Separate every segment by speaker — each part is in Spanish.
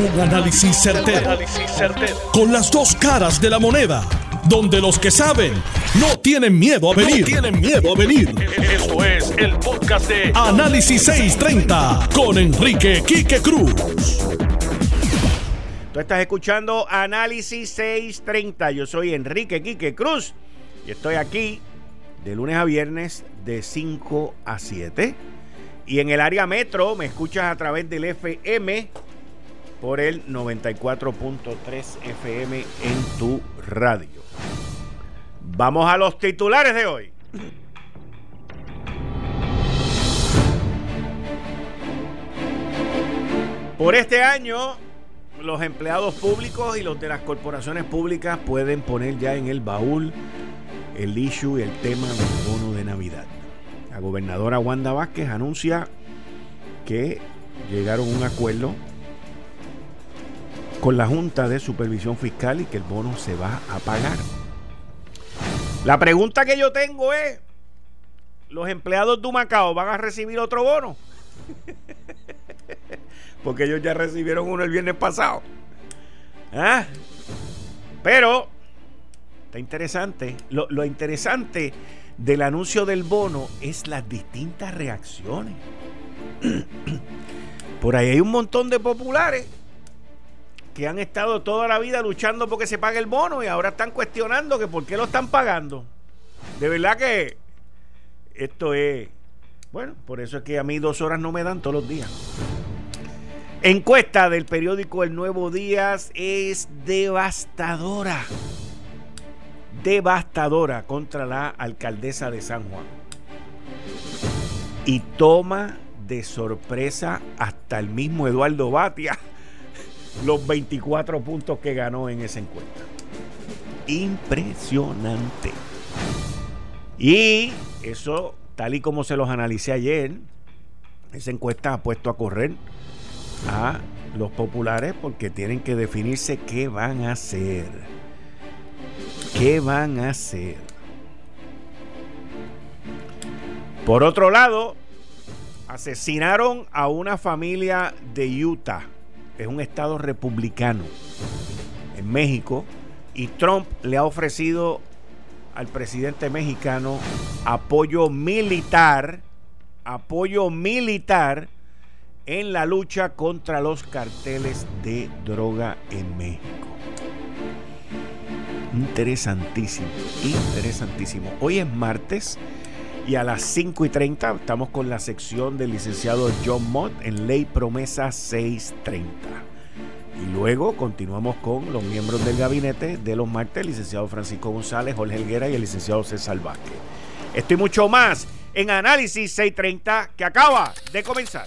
Speaker 1: Un análisis certero, Con las dos caras de la moneda. Donde los que saben no tienen miedo a venir. tienen miedo a venir. Esto es el podcast de Análisis 630 con Enrique Quique Cruz.
Speaker 2: Tú estás escuchando Análisis 630. Yo soy Enrique Quique Cruz y estoy aquí de lunes a viernes de 5 a 7. Y en el área metro me escuchas a través del FM por el 94.3 FM en tu radio. Vamos a los titulares de hoy. Por este año, los empleados públicos y los de las corporaciones públicas pueden poner ya en el baúl el issue y el tema del bono de Navidad. La gobernadora Wanda Vázquez anuncia que llegaron a un acuerdo con la Junta de Supervisión Fiscal y que el bono se va a pagar. La pregunta que yo tengo es, ¿los empleados de Macao van a recibir otro bono? Porque ellos ya recibieron uno el viernes pasado. ¿Ah? Pero, está interesante. Lo, lo interesante del anuncio del bono es las distintas reacciones. Por ahí hay un montón de populares que han estado toda la vida luchando porque se pague el bono y ahora están cuestionando que por qué lo están pagando. De verdad que esto es... Bueno, por eso es que a mí dos horas no me dan todos los días. Encuesta del periódico El Nuevo Días es devastadora. Devastadora contra la alcaldesa de San Juan. Y toma de sorpresa hasta el mismo Eduardo Batia los 24 puntos que ganó en esa encuesta. Impresionante. Y eso, tal y como se los analicé ayer, esa encuesta ha puesto a correr a los populares porque tienen que definirse qué van a hacer. ¿Qué van a hacer? Por otro lado, asesinaron a una familia de Utah es un estado republicano en México y Trump le ha ofrecido al presidente mexicano apoyo militar, apoyo militar en la lucha contra los carteles de droga en México. Interesantísimo, interesantísimo. Hoy es martes y a las 5 y 30 estamos con la sección del licenciado John Mott en Ley Promesa 630. Y luego continuamos con los miembros del gabinete de los martes, licenciado Francisco González, Jorge Helguera y el licenciado César Vázquez. Estoy mucho más en Análisis 630 que acaba de comenzar.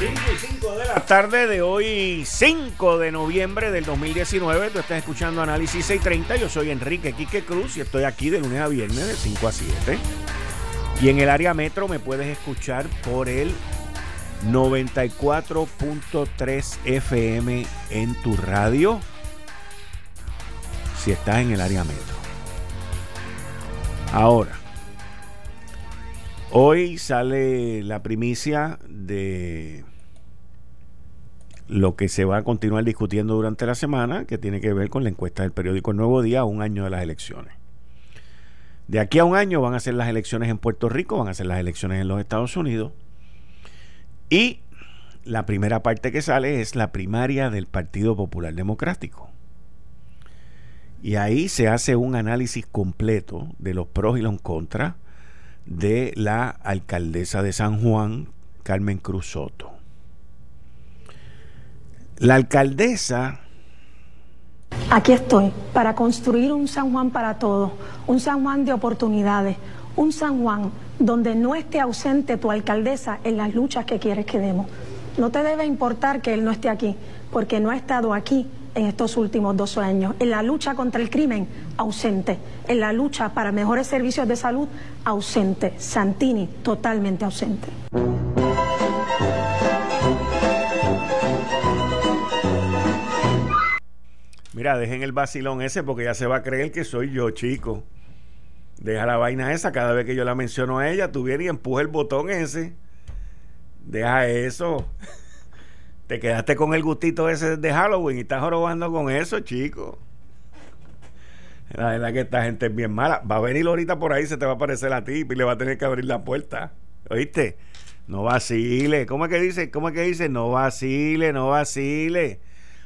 Speaker 2: 5 de la tarde de hoy, 5 de noviembre del 2019. Tú estás escuchando Análisis 630. Yo soy Enrique Quique Cruz y estoy aquí de lunes a viernes de 5 a 7. Y en el área metro me puedes escuchar por el 94.3 FM en tu radio. Si estás en el área metro. Ahora, hoy sale la primicia de lo que se va a continuar discutiendo durante la semana, que tiene que ver con la encuesta del periódico El Nuevo Día a un año de las elecciones. De aquí a un año van a ser las elecciones en Puerto Rico, van a ser las elecciones en los Estados Unidos. Y la primera parte que sale es la primaria del Partido Popular Democrático. Y ahí se hace un análisis completo de los pros y los contras de la alcaldesa de San Juan, Carmen Cruz Soto. La alcaldesa
Speaker 3: Aquí estoy para construir un San Juan para todos, un San Juan de oportunidades, un San Juan donde no esté ausente tu alcaldesa en las luchas que quieres que demos. No te debe importar que él no esté aquí, porque no ha estado aquí en estos últimos dos años. En la lucha contra el crimen, ausente. En la lucha para mejores servicios de salud, ausente. Santini, totalmente ausente.
Speaker 2: Mira, dejen el vacilón ese porque ya se va a creer que soy yo, chico. Deja la vaina esa, cada vez que yo la menciono a ella, tú vienes y empuja el botón ese. Deja eso. Te quedaste con el gustito ese de Halloween y estás jorobando con eso, chico. La verdad que esta gente es bien mala. Va a venir ahorita por ahí, se te va a aparecer a ti y le va a tener que abrir la puerta. ¿Oíste? No vacile. ¿Cómo es que dice? ¿Cómo es que dice? No vacile, no vacile.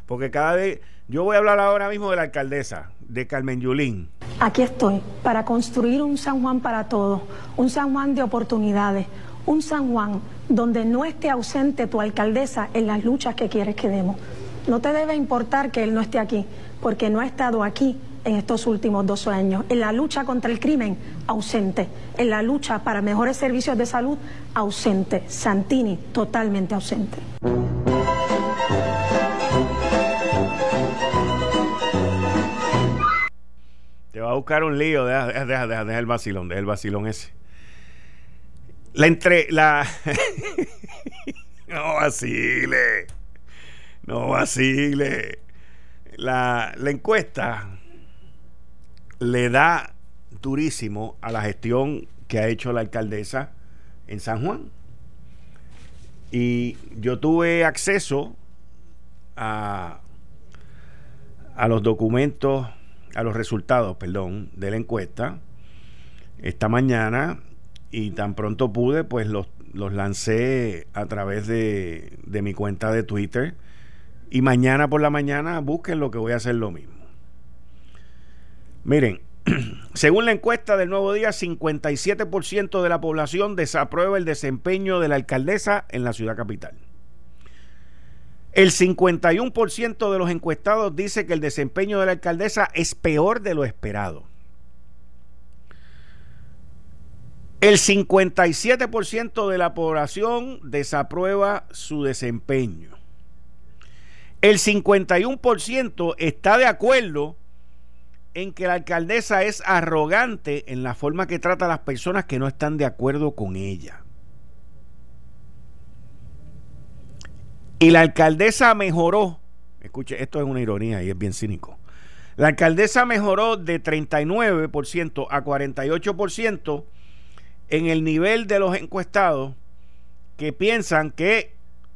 Speaker 2: Porque cada vez. Yo voy a hablar ahora mismo de la alcaldesa, de Carmen Yulín.
Speaker 3: Aquí estoy, para construir un San Juan para todos, un San Juan de oportunidades, un San Juan donde no esté ausente tu alcaldesa en las luchas que quieres que demos. No te debe importar que él no esté aquí, porque no ha estado aquí en estos últimos dos años. En la lucha contra el crimen, ausente. En la lucha para mejores servicios de salud, ausente. Santini, totalmente ausente.
Speaker 2: Va a buscar un lío, deja, deja, deja, deja el vacilón, deja el vacilón ese. La entre. La. no vacile. No vacile. La, la encuesta le da durísimo a la gestión que ha hecho la alcaldesa en San Juan. Y yo tuve acceso a, a los documentos, a los resultados, perdón, de la encuesta esta mañana y tan pronto pude, pues los, los lancé a través de, de mi cuenta de Twitter. Y mañana por la mañana busquen lo que voy a hacer lo mismo. Miren, según la encuesta del Nuevo Día, 57% de la población desaprueba el desempeño de la alcaldesa en la ciudad capital. El 51% de los encuestados dice que el desempeño de la alcaldesa es peor de lo esperado. El 57% de la población desaprueba su desempeño. El 51% está de acuerdo en que la alcaldesa es arrogante en la forma que trata a las personas que no están de acuerdo con ella. Y la alcaldesa mejoró, escuche, esto es una ironía y es bien cínico. La alcaldesa mejoró de 39% a 48% en el nivel de los encuestados que piensan que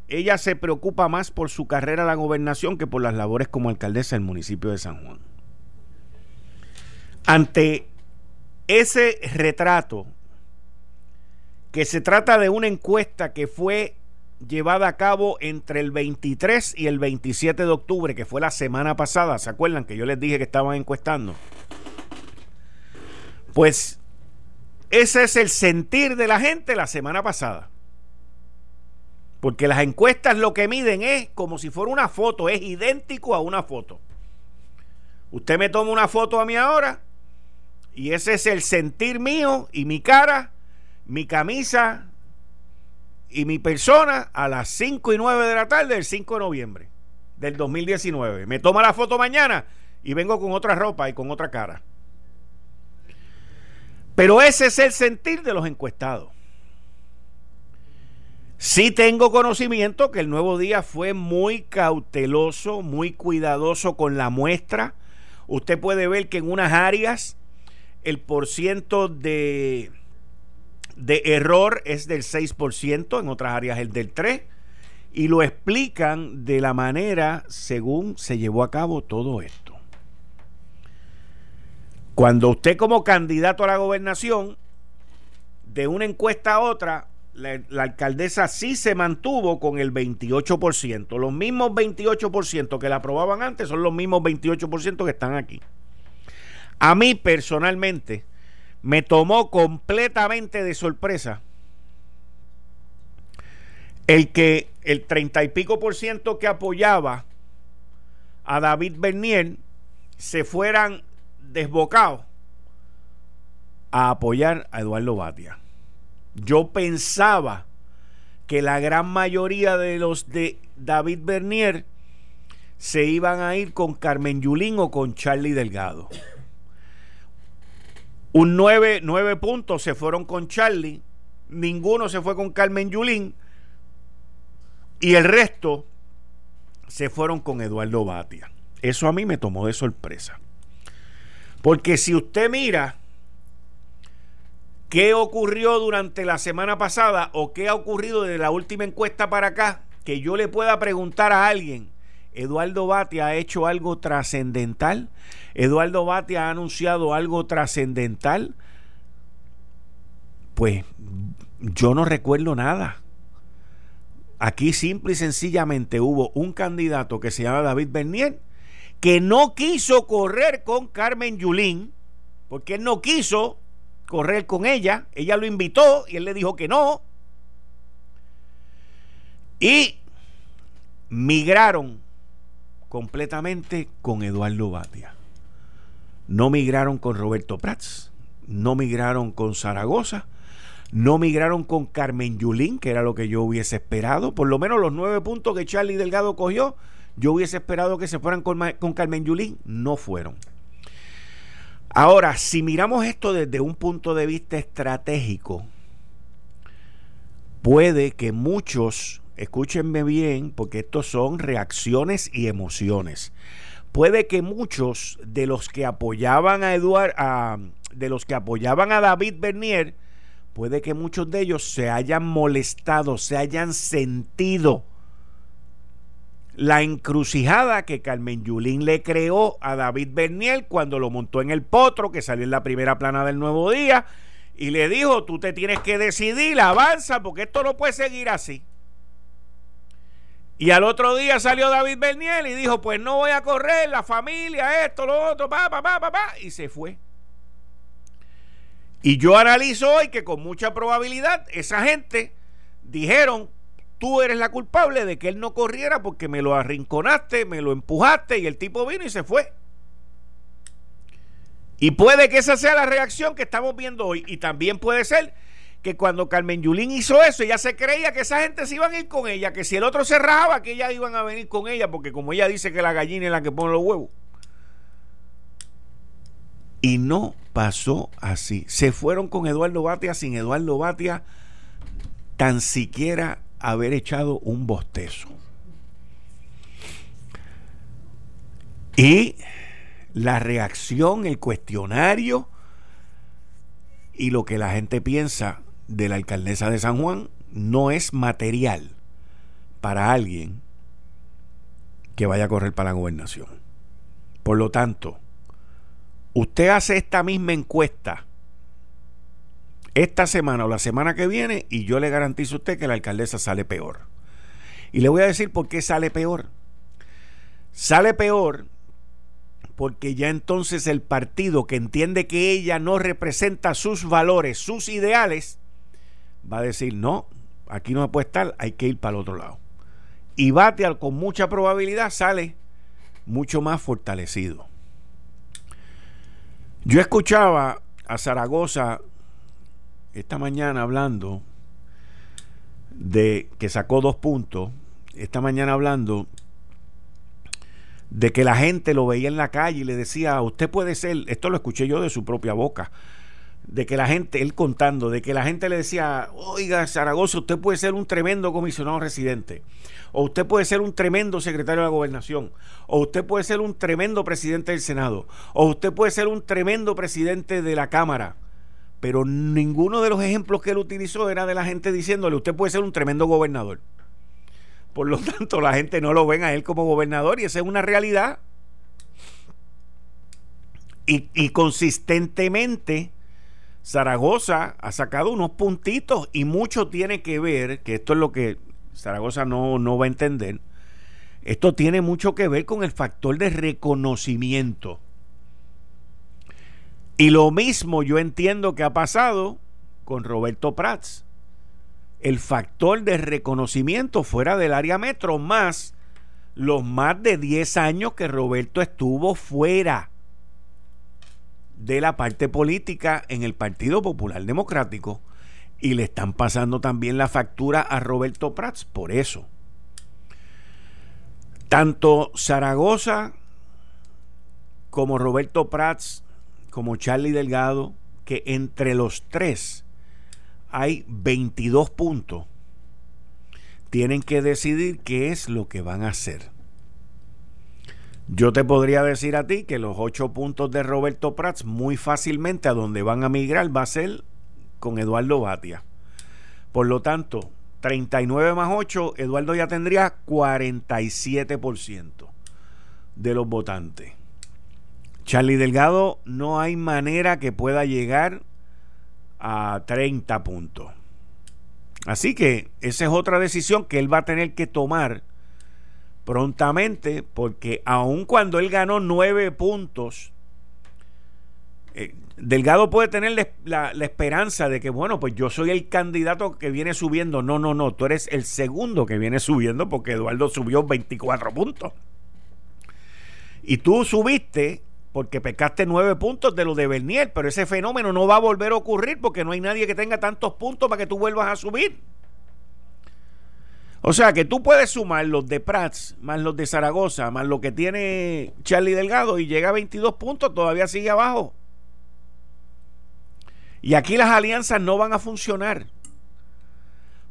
Speaker 2: ella se preocupa más por su carrera a la gobernación que por las labores como alcaldesa del municipio de San Juan. Ante ese retrato, que se trata de una encuesta que fue llevada a cabo entre el 23 y el 27 de octubre, que fue la semana pasada, ¿se acuerdan que yo les dije que estaban encuestando? Pues ese es el sentir de la gente la semana pasada. Porque las encuestas lo que miden es como si fuera una foto, es idéntico a una foto. Usted me toma una foto a mí ahora y ese es el sentir mío y mi cara, mi camisa y mi persona a las 5 y 9 de la tarde del 5 de noviembre del 2019. Me toma la foto mañana y vengo con otra ropa y con otra cara. Pero ese es el sentir de los encuestados. Sí tengo conocimiento que el nuevo día fue muy cauteloso, muy cuidadoso con la muestra. Usted puede ver que en unas áreas el porciento de, de error es del 6%, en otras áreas el del 3%, y lo explican de la manera según se llevó a cabo todo esto. Cuando usted como candidato a la gobernación, de una encuesta a otra, la, alcaldesa sí se mantuvo con el 28%. Los mismos 28% que la aprobaban antes son los mismos 28% que están aquí. A mí personalmente me tomó completamente de sorpresa el que el 30 y pico por ciento que apoyaba a David Bernier se fueran desbocados a apoyar a Eduardo Batia. Yo pensaba que la gran mayoría de los de David Bernier se iban a ir con Carmen Yulín o con Charlie Delgado. Un nueve, nueve puntos se fueron con Charlie, ninguno se fue con Carmen Yulín y el resto se fueron con Eduardo Batia. Eso a mí me tomó de sorpresa. Porque si usted mira qué ocurrió durante la semana pasada o qué ha ocurrido desde la última encuesta para acá, que yo le pueda preguntar a alguien, Eduardo Batia ha hecho algo trascendental, Eduardo Batia ha anunciado algo trascendental, pues yo no recuerdo nada. Aquí simple y sencillamente hubo un candidato que se llama David Bernier que no quiso correr con Carmen Yulín, porque él no quiso correr con ella, ella lo invitó y él le dijo que no. Y migraron completamente con Eduardo Batia. No migraron con Roberto Prats, no migraron con Zaragoza, no migraron con Carmen Yulín, que era lo que yo hubiese esperado. Por lo menos los nueve puntos que Charlie Delgado cogió, yo hubiese esperado que se fueran con, con Carmen Yulín, no fueron. Ahora, si miramos esto desde un punto de vista estratégico, puede que muchos, escúchenme bien, porque estos son reacciones y emociones. Puede que muchos de los que apoyaban a Eduard, de los que apoyaban a David Bernier, puede que muchos de ellos se hayan molestado, se hayan sentido la encrucijada que Carmen Yulín le creó a David Bernier cuando lo montó en el potro, que salió en la primera plana del Nuevo Día, y le dijo, tú te tienes que decidir, avanza, porque esto no puede seguir así. Y al otro día salió David Bernier y dijo, pues no voy a correr, la familia, esto, lo otro, pa, pa, pa, pa, pa, y se fue. Y yo analizo hoy que con mucha probabilidad esa gente dijeron, tú eres la culpable de que él no corriera porque me lo arrinconaste, me lo empujaste y el tipo vino y se fue. Y puede que esa sea la reacción que estamos viendo hoy. Y también puede ser que cuando Carmen Yulín hizo eso, ella se creía que esa gente se iban a ir con ella, que si el otro cerraba, que ellas iban a venir con ella, porque como ella dice que la gallina es la que pone los huevos. Y no pasó así. Se fueron con Eduardo Batia sin Eduardo Batia tan siquiera haber echado un bostezo. Y la reacción, el cuestionario y lo que la gente piensa de la alcaldesa de San Juan no es material para alguien que vaya a correr para la gobernación. Por lo tanto, usted hace esta misma encuesta esta semana o la semana que viene y yo le garantizo a usted que la alcaldesa sale peor. Y le voy a decir por qué sale peor. Sale peor porque ya entonces el partido que entiende que ella no representa sus valores, sus ideales, va a decir, no, aquí no puede estar, hay que ir para el otro lado. Y Bateal con mucha probabilidad sale mucho más fortalecido. Yo escuchaba a Zaragoza esta mañana hablando de que sacó dos puntos, esta mañana hablando de que la gente lo veía en la calle y le decía, usted puede ser, esto lo escuché yo de su propia boca, de que la gente, él contando, de que la gente le decía, oiga, Zaragoza, usted puede ser un tremendo comisionado residente, o usted puede ser un tremendo secretario de la gobernación, o usted puede ser un tremendo presidente del Senado, o usted puede ser un tremendo presidente de la Cámara pero ninguno de los ejemplos que él utilizó era de la gente diciéndole, usted puede ser un tremendo gobernador. Por lo tanto, la gente no lo ven a él como gobernador y esa es una realidad. Y, y consistentemente, Zaragoza ha sacado unos puntitos y mucho tiene que ver, que esto es lo que Zaragoza no, no va a entender, esto tiene mucho que ver con el factor de reconocimiento. Y lo mismo yo entiendo que ha pasado con Roberto Prats. El factor de reconocimiento fuera del área metro más los más de 10 años que Roberto estuvo fuera de la parte política en el Partido Popular Democrático y le están pasando también la factura a Roberto Prats por eso. Tanto Zaragoza como Roberto Prats, como Charlie Delgado, que entre los tres hay 22 puntos, tienen que decidir qué es lo que van a hacer. Yo te podría decir a ti que los ocho puntos de Roberto Prats muy fácilmente a donde van a migrar va a ser con Eduardo Batia. Por lo tanto, 39 más 8, Eduardo ya tendría 47% de los votantes. Charlie Delgado no hay manera que pueda llegar a 30 puntos. Así que esa es otra decisión que él va a tener que tomar prontamente porque aun cuando él ganó 9 puntos, eh, Delgado puede tener la, esperanza de que, bueno, pues yo soy el candidato que viene subiendo. No, no, no, tú eres el segundo que viene subiendo porque Eduardo subió 24 puntos. Y tú subiste porque pecaste 9 puntos de lo de Bernier, pero ese fenómeno no va a volver a ocurrir porque no hay nadie que tenga tantos puntos para que tú vuelvas a subir. O sea que tú puedes sumar los de Prats, más los de Zaragoza, más lo que tiene Charlie Delgado y llega a 22 puntos, todavía sigue abajo. Y aquí las alianzas no van a funcionar.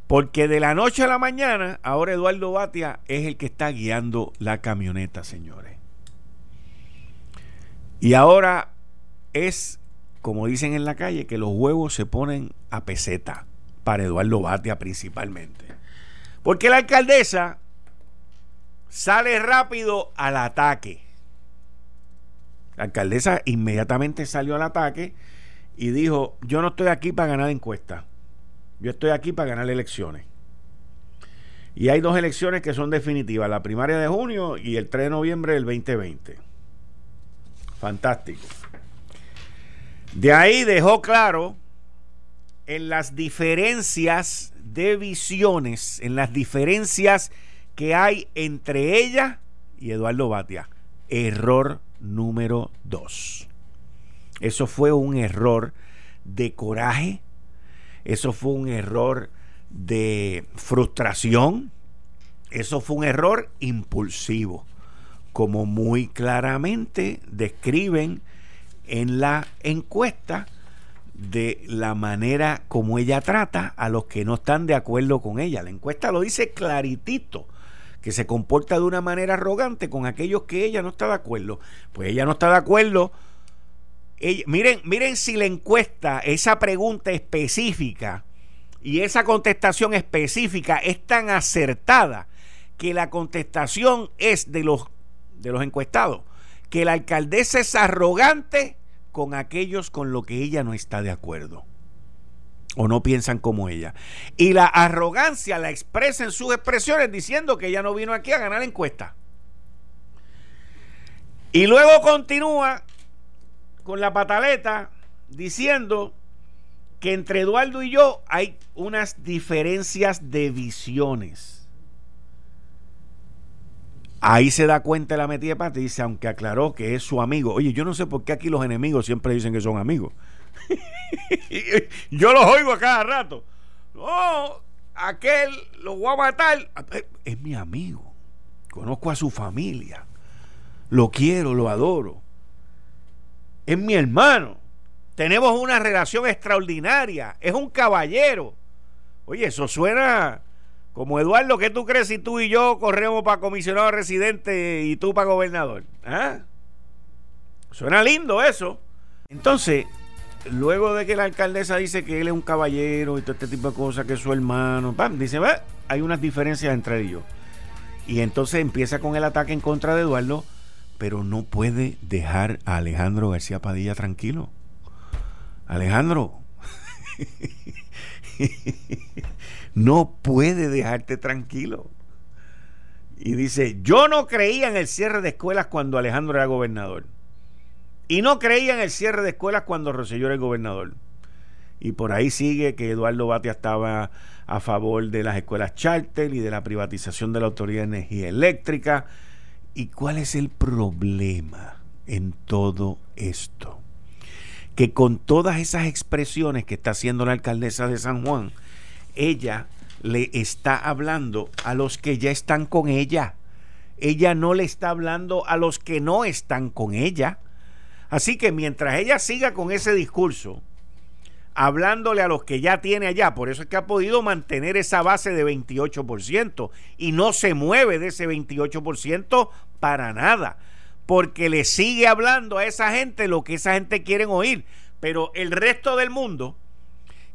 Speaker 2: Porque de la noche a la mañana, ahora Eduardo Batia es el que está guiando la camioneta, señores. Y ahora es, como dicen en la calle, que los huevos se ponen a peseta para Eduardo Batia principalmente. Porque la alcaldesa sale rápido al ataque. La alcaldesa inmediatamente salió al ataque y dijo, yo no estoy aquí para ganar encuestas, yo estoy aquí para ganar elecciones. Y hay dos elecciones que son definitivas, la primaria de junio y el 3 de noviembre del 2020. Fantástico. De ahí dejó claro en las diferencias de visiones, en las diferencias que hay entre ella y Eduardo Batia. Error número dos. Eso fue un error de coraje, eso fue un error de frustración, eso fue un error impulsivo, como muy claramente describen en la encuesta de la manera como ella trata a los que no están de acuerdo con ella. La encuesta lo dice claritito, que se comporta de una manera arrogante con aquellos que ella no está de acuerdo. Pues ella no está de acuerdo miren, miren si la encuesta, esa pregunta específica y esa contestación específica es tan acertada que la contestación es de los, de los encuestados, que la alcaldesa es arrogante con aquellos con los que ella no está de acuerdo o no piensan como ella. Y la arrogancia la expresa en sus expresiones diciendo que ella no vino aquí a ganar encuesta. Y luego continúa con la pataleta diciendo que entre Eduardo y yo hay unas diferencias de visiones. Ahí se da cuenta la metida de pata y dice, aunque aclaró que es su amigo. Oye, yo no sé por qué aquí los enemigos siempre dicen que son amigos. yo los oigo a cada rato. No, aquel lo voy a matar. Es mi amigo. Conozco a su familia. Lo quiero, lo adoro es mi hermano. Tenemos una relación extraordinaria. Es un caballero. Oye, eso suena como Eduardo, ¿qué tú crees si tú y yo corremos para comisionado residente y tú para gobernador? ¿Ah? Suena lindo eso. Entonces, luego de que la alcaldesa dice que él es un caballero y todo este tipo de cosas, que es su hermano, dice, ve, hay unas diferencias entre ellos. Y entonces empieza con el ataque en contra de Eduardo pero no puede dejar a Alejandro García Padilla tranquilo. Alejandro, no puede dejarte tranquilo. Y dice, yo no creía en el cierre de escuelas cuando Alejandro era gobernador. Y no creía en el cierre de escuelas cuando Rosselló era el gobernador. Y por ahí sigue que Eduardo Batia estaba a favor de las escuelas charter y de la privatización de la Autoridad de Energía Eléctrica. ¿Y cuál es el problema en todo esto? Que con todas esas expresiones que está haciendo la alcaldesa de San Juan, ella le está hablando a los que ya están con ella. Ella no le está hablando a los que no están con ella. Así que mientras ella siga con ese discurso, hablándole a los que ya tiene allá. Por eso es que ha podido mantener esa base de 28% y no se mueve de ese 28% para nada. Porque le sigue hablando a esa gente lo que esa gente quiere oír. Pero el resto del mundo,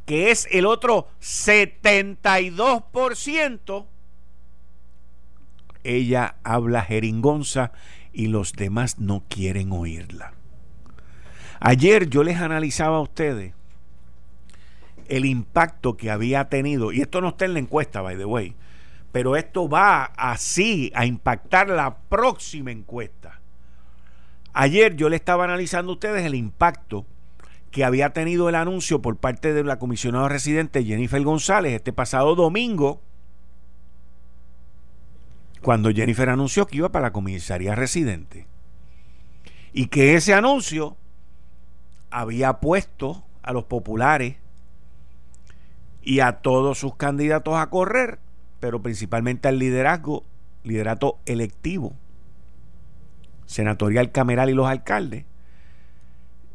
Speaker 2: que es el otro 72%, ella habla jeringonza y los demás no quieren oírla. Ayer yo les analizaba a ustedes el impacto que había tenido, y esto no está en la encuesta, by the way, pero esto va así a impactar la próxima encuesta. Ayer yo le estaba analizando a ustedes el impacto que había tenido el anuncio por parte de la comisionada residente Jennifer González este pasado domingo, cuando Jennifer anunció que iba para la comisaría residente. Y que ese anuncio había puesto a los populares y a todos sus candidatos a correr, pero principalmente al liderazgo, liderato electivo, senatorial, cameral y los alcaldes,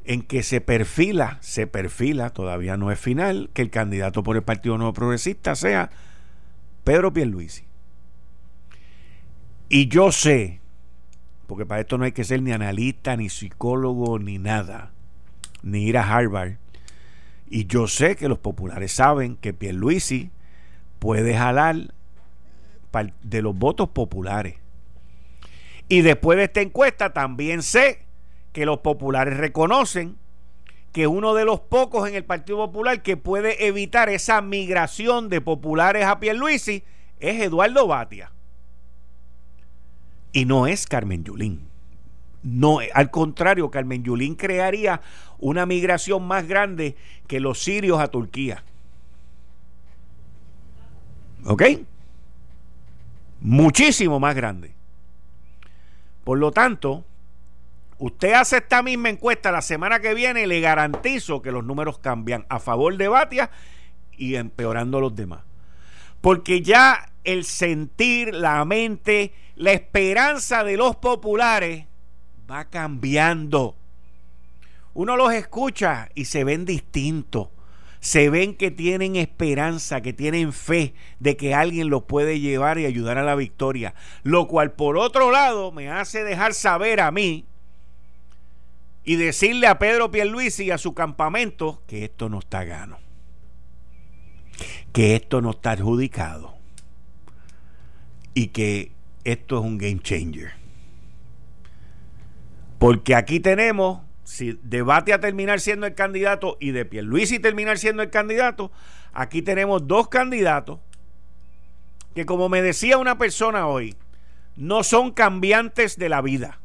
Speaker 2: en que se perfila, se perfila, todavía no es final, que el candidato por el Partido Nuevo Progresista sea Pedro Pierluisi. Y yo sé, porque para esto no hay que ser ni analista, ni psicólogo, ni nada, ni ir a Harvard, y yo sé que los populares saben que Pierluisi puede jalar de los votos populares. Y después de esta encuesta también sé que los populares reconocen que uno de los pocos en el Partido Popular que puede evitar esa migración de populares a Pierluisi es Eduardo Batia. Y no es Carmen Yulín. No, al contrario, Carmen Yulín crearía una migración más grande que los sirios a Turquía. ¿Ok? Muchísimo más grande. Por lo tanto, usted hace esta misma encuesta la semana que viene le garantizo que los números cambian a favor de Batia y empeorando los demás. Porque ya el sentir, la mente, la esperanza de los populares va cambiando. Uno los escucha y se ven distintos. Se ven que tienen esperanza, que tienen fe de que alguien los puede llevar y ayudar a la victoria. Lo cual por otro lado me hace dejar saber a mí y decirle a Pedro Pierluisi y a su campamento que esto no está gano. Que esto no está adjudicado. Y que esto es un game changer. Porque aquí tenemos, si debate a terminar siendo el candidato y de Pierluisi terminar siendo el candidato, aquí tenemos dos candidatos que como me decía una persona hoy, no son cambiantes de la vida.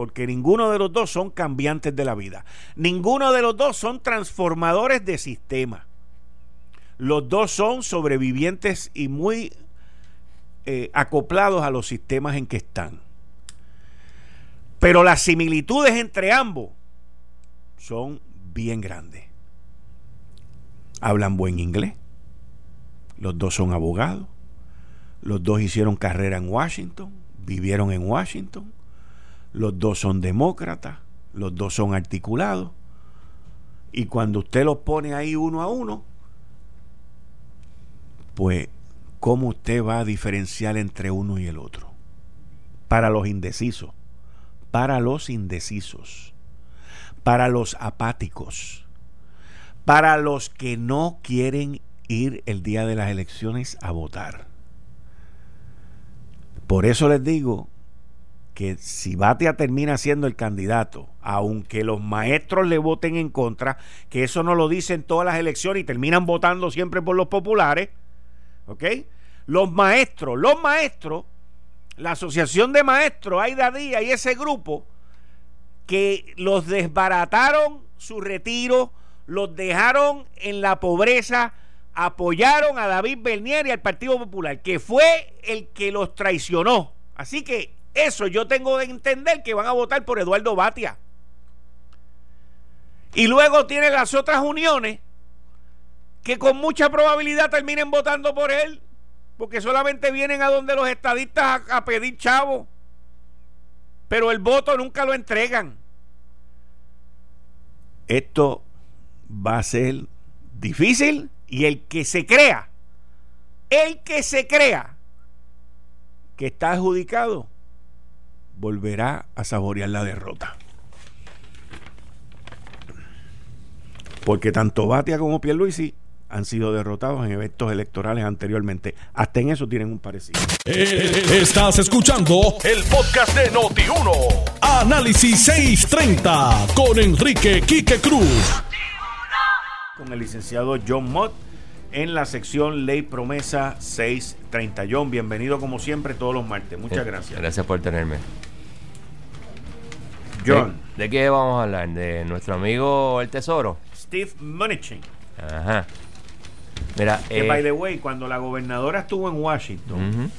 Speaker 2: Porque ninguno de los dos son cambiantes de la vida. Ninguno de los dos son transformadores de sistema. Los dos son sobrevivientes y muy eh, acoplados a los sistemas en que están. Pero las similitudes entre ambos son bien grandes. Hablan buen inglés. Los dos son abogados. Los dos hicieron carrera en Washington. Vivieron en Washington. Los dos son demócratas. Los dos son articulados. Y cuando usted los pone ahí uno a uno, pues, ¿cómo usted va a diferenciar entre uno y el otro? Para los indecisos para los indecisos, para los apáticos, para los que no quieren ir el día de las elecciones a votar. Por eso les digo que si Batia termina siendo el candidato, aunque los maestros le voten en contra, que eso no lo dicen todas las elecciones y terminan votando siempre por los populares, ¿ok? Los maestros, los maestros la Asociación de Maestros, Aida Díaz y ese grupo que los desbarataron su retiro, los dejaron en la pobreza, apoyaron a David Bernier y al Partido Popular, que fue el que los traicionó. Así que eso yo tengo que entender que van a votar por Eduardo Batia. Y luego tiene las otras uniones que con mucha probabilidad terminen votando por él, porque solamente vienen a donde los estadistas a, a pedir chavo, pero el voto nunca lo entregan. Esto va a ser difícil y el que se crea, el que se crea que está adjudicado, volverá a saborear la derrota. Porque tanto Batia como Pierluisi han sido derrotados en eventos electorales anteriormente. Hasta en eso tienen un parecido.
Speaker 1: Eh, Estás escuchando el podcast de Noti1. Análisis 630 con Enrique Quique Cruz.
Speaker 2: Con el licenciado John Mott en la sección Ley Promesa 630. John, bienvenido como siempre todos los martes. Muchas gracias.
Speaker 4: Gracias por tenerme.
Speaker 2: John,
Speaker 4: ¿De, de qué vamos a hablar? ¿De nuestro amigo el Tesoro?
Speaker 2: Steve Mnuchin.
Speaker 4: Ajá. Mira,
Speaker 2: Que,
Speaker 4: eh,
Speaker 2: by the way, cuando la gobernadora estuvo en Washington,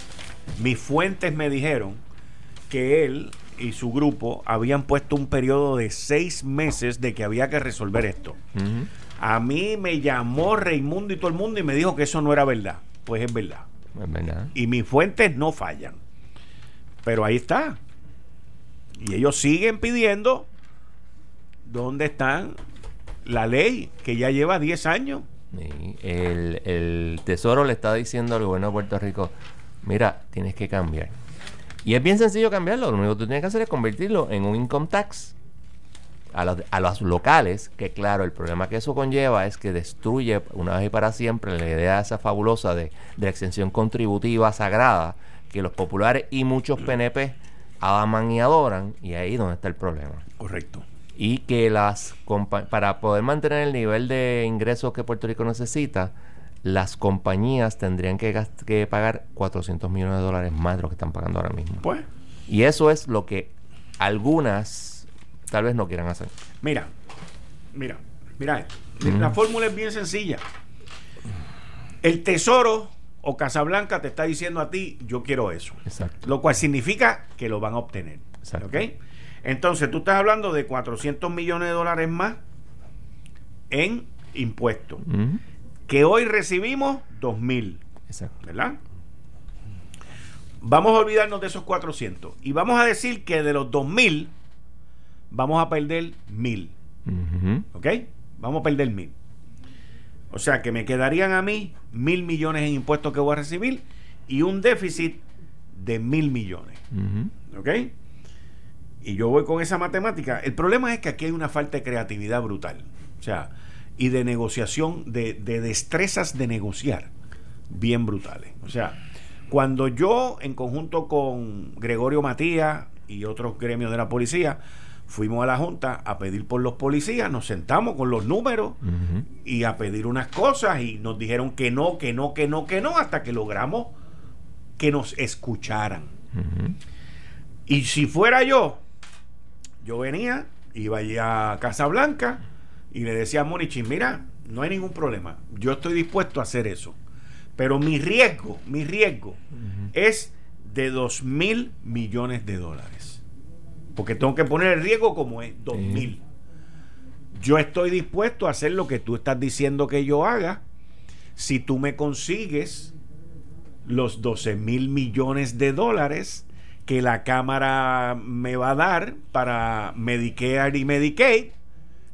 Speaker 2: mis fuentes me dijeron que él y su grupo habían puesto un periodo de seis meses de que había que resolver esto. A mí me llamó Raimundo y todo el mundo y me dijo que eso no era verdad. Pues es verdad.
Speaker 4: Es verdad.
Speaker 2: Y mis fuentes no fallan. Pero ahí está. Y ellos siguen pidiendo dónde están la ley que ya lleva 10 años.
Speaker 4: El, el Tesoro le está diciendo al gobierno de Puerto Rico, mira, tienes que cambiar. Y es bien sencillo cambiarlo. Lo único que tú tienes que hacer es convertirlo en un income tax a los, a los locales, que claro, el problema que eso conlleva es que destruye una vez y para siempre la idea esa fabulosa de, de la exención contributiva sagrada que los populares y muchos PNP aman y adoran, y ahí es donde está el problema
Speaker 2: Correcto.
Speaker 4: y que las para poder mantener el nivel de ingresos que Puerto Rico necesita, las compañías tendrían que, que pagar 400 millones de dólares más de lo que están pagando ahora mismo.
Speaker 2: Pues,
Speaker 4: Y eso es lo que algunas tal vez no quieran hacer.
Speaker 2: mira, mira, mira. esto.
Speaker 4: Ujú.
Speaker 2: La fórmula es bien sencilla. El tesoro o Casablanca te está diciendo a ti, yo quiero eso.
Speaker 4: Exacto.
Speaker 2: Lo cual significa que lo van a obtener.
Speaker 4: Exacto.
Speaker 2: ¿Ok? Entonces tú estás hablando de 400 millones de dólares más en impuestos. Que hoy recibimos 2 mil,
Speaker 4: Exacto.
Speaker 2: ¿verdad? Vamos a olvidarnos de esos 400 y vamos a decir que de los 2 mil vamos a perder mil.
Speaker 4: Ujú.
Speaker 2: ¿Ok? Vamos a perder mil. O sea que me quedarían a mí mil millones en impuestos que voy a recibir y un déficit de mil millones. ¿Ok? Y yo voy con esa matemática. El problema es que aquí hay una falta de creatividad brutal. O sea, y de negociación, de, de destrezas de negociar bien brutales. O sea, cuando yo, en conjunto con Gregorio Matías y otros gremios de la policía, fuimos a la Junta a pedir por los policías, nos sentamos con los números y a pedir unas cosas y nos dijeron que no, que no, que no, que no, hasta que logramos que nos escucharan. Y si fuera yo, yo venía, iba allá a Casablanca y le decía a Monichi, mira, no hay ningún problema, yo estoy dispuesto a hacer eso. Pero mi riesgo, mi riesgo es de 2 mil millones de dólares. Porque tengo que poner el riesgo como es, 2
Speaker 4: Sí.
Speaker 2: mil. Yo estoy dispuesto a hacer lo que tú estás diciendo que yo haga si tú me consigues los 12 mil millones de dólares que la Cámara me va a dar para Medicare y Medicaid,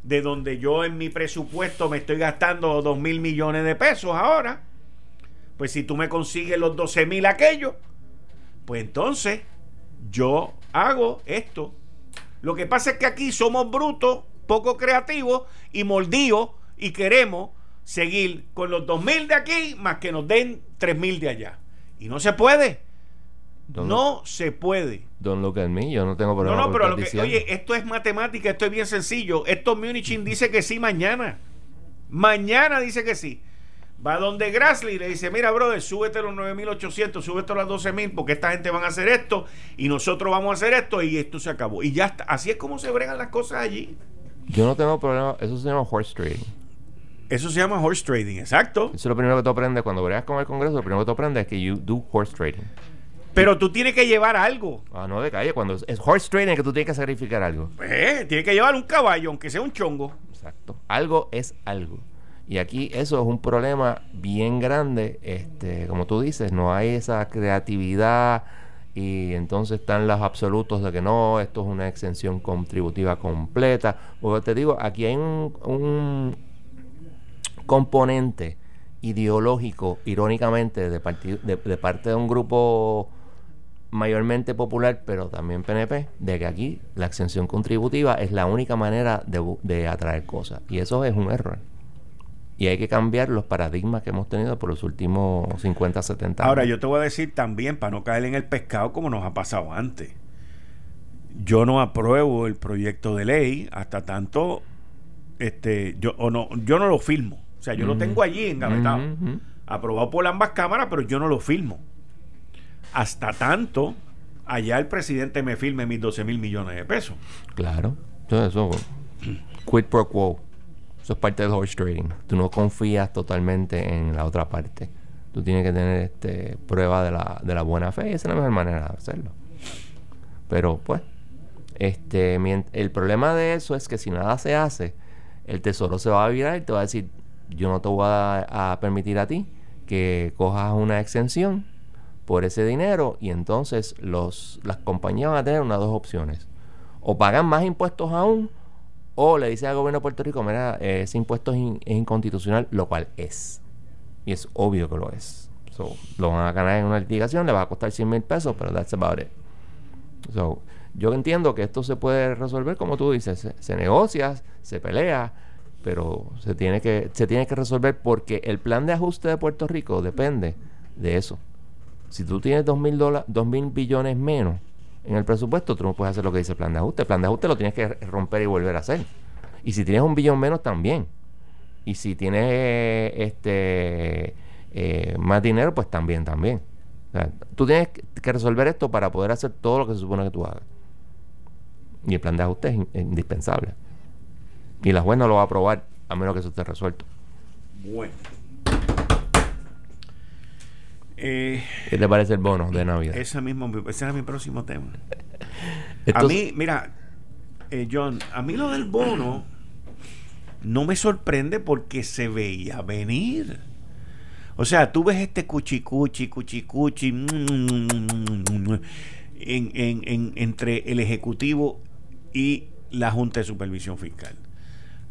Speaker 2: de donde yo en mi presupuesto me estoy gastando 2 mil millones de pesos ahora. Pues si tú me consigues los 12 mil aquellos, pues entonces yo hago esto. Lo que pasa es que aquí somos brutos, poco creativos y mordidos y queremos seguir con los 2 mil de aquí más que nos den 3 mil de allá. Y no se puede.
Speaker 4: Don't
Speaker 2: No se puede.
Speaker 4: Don't look at me, yo no tengo
Speaker 2: No,
Speaker 4: problema
Speaker 2: no,
Speaker 4: con
Speaker 2: pero
Speaker 4: lo que
Speaker 2: oye, esto es matemática, esto es bien sencillo. Esto Munichin dice que sí mañana. Mañana dice que sí. Va donde Grassley y le dice, mira, brother, súbete los 9.800, súbete los 12.000 porque esta gente van a hacer esto y nosotros vamos a hacer esto y esto se acabó. Y ya está. Así es como se bregan las cosas allí.
Speaker 4: Yo no tengo problema, eso se llama horse trading.
Speaker 2: Eso se llama horse trading, exacto.
Speaker 4: Eso es lo primero que tú aprendes cuando bregas con el Congreso. Lo primero que tú aprendes es que you do horse trading.
Speaker 2: Pero tú tienes que llevar algo.
Speaker 4: Ah, no de calle. Cuando es- es horse trading es que tú tienes que sacrificar algo.
Speaker 2: Eh, tienes que llevar un caballo, aunque sea un chongo.
Speaker 4: Exacto. Algo es algo. Y aquí eso es un problema bien grande. Este, como tú dices, no hay esa creatividad y entonces están los absolutos de que no, esto es una exención contributiva completa. Porque te digo, aquí hay un, componente ideológico, irónicamente, de, de, de parte de un grupo mayormente popular, pero también PNP, de que aquí la exención contributiva es la única manera de, de atraer cosas. Y eso es un error. Y hay que cambiar los paradigmas que hemos tenido por los últimos 50, 70 años.
Speaker 2: Ahora, yo te voy a decir también, para no caer en el pescado como nos ha pasado antes. Yo no apruebo el proyecto de ley hasta tanto, este, yo, o no, yo no lo firmo. O sea, yo lo tengo allí engavetado.
Speaker 4: Ujú.
Speaker 2: Aprobado por ambas cámaras, pero yo no lo firmo. Hasta tanto, allá el presidente me firme mis 12 mil millones de pesos.
Speaker 4: Claro. Entonces, eso, quid pro quo. Eso es parte del horse trading. Tú no confías totalmente en la otra parte. Tú tienes que tener este, prueba de la, buena fe y esa es la mejor manera de hacerlo. Pero, pues, este, el problema de eso es que si nada se hace, el tesoro se va a virar y te va a decir, yo no te voy a, a permitir a ti que cojas una exención por ese dinero y entonces las compañías van a tener unas dos opciones. O pagan más impuestos aún o le dicen al gobierno de Puerto Rico, mira, eh, ese impuesto es, in- es inconstitucional, lo cual es. Y es obvio que lo es. So, lo van a ganar en una litigación, le va a costar 100 mil pesos, pero that's about it. So, yo entiendo que esto se puede resolver como tú dices, se, negocia, se pelea, pero se tiene que se tiene que resolver porque el plan de ajuste de Puerto Rico depende de eso. Si tú tienes dos mil dola- dos mil billones menos en el presupuesto, tú no puedes hacer lo que dice el plan de ajuste. El plan de ajuste lo tienes que romper y volver a hacer. Y si tienes un billón menos también. Y si tienes este eh, más dinero, pues también, también. O tú tienes que- resolver esto para poder hacer todo lo que se supone que tú hagas. Y el plan de ajuste es, es indispensable. Y la juez no lo va a aprobar a menos que eso esté resuelto.
Speaker 2: Bueno. Eh,
Speaker 4: ¿Qué te parece el bono de Navidad?
Speaker 2: ese, mismo, ese era mi próximo tema. A mí, mira, eh, John, a mí lo del bono no me sorprende porque se veía venir. O sea, tú ves este cuchicuchi, cuchicuchi mm, en, en, en- entre el Ejecutivo y la Junta de Supervisión Fiscal.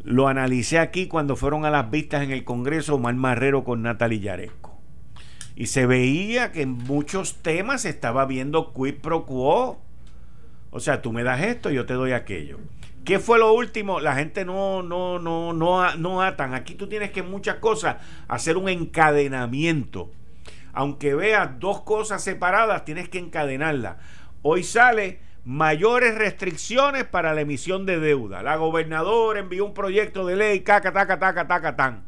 Speaker 2: Lo analicé aquí cuando fueron a las vistas en el Congreso Omar Marrero con Natalie Yaresco. Y se veía que en muchos temas se estaba viendo quid pro quo. O sea, tú me das esto, yo te doy aquello. ¿Qué fue lo último? La gente no, no, no, no, no atan. Aquí tú tienes que muchas cosas hacer un encadenamiento. Aunque veas dos cosas separadas, tienes que encadenarlas. Hoy sale mayores restricciones para la emisión de deuda. La gobernadora envió un proyecto de ley, caca, taca, taca, taca, tan.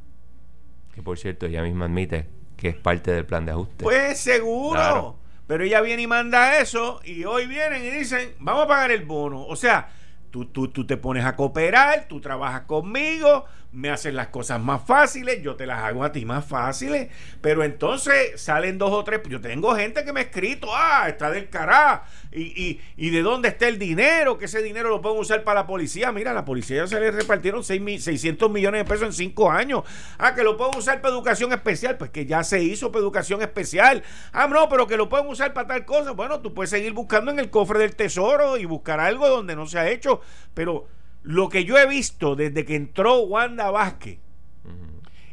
Speaker 4: Que por cierto, ella misma admite que es parte del plan de ajuste.
Speaker 2: Pues seguro.
Speaker 4: Claro.
Speaker 2: Pero ella viene y manda eso y hoy vienen y dicen, vamos a pagar el bono. O sea, tú, tú, tú te pones a cooperar, tú trabajas conmigo, me haces las cosas más fáciles, yo te las hago a ti más fáciles. Pero entonces salen dos o tres. Yo tengo gente que me ha escrito, ah, está del cará. Y, y, y de dónde está el dinero, que ese dinero lo pueden usar para la policía. Mira, la policía ya se le repartieron seis mil- 600 millones de pesos en cinco años. Ah, que lo pueden usar para educación especial. Pues que ya se hizo para educación especial. Ah, no, pero que lo pueden usar para tal cosa. Bueno, tú puedes seguir buscando en el cofre del tesoro y buscar algo donde no se ha hecho. Pero lo que yo he visto desde que entró Wanda Vázquez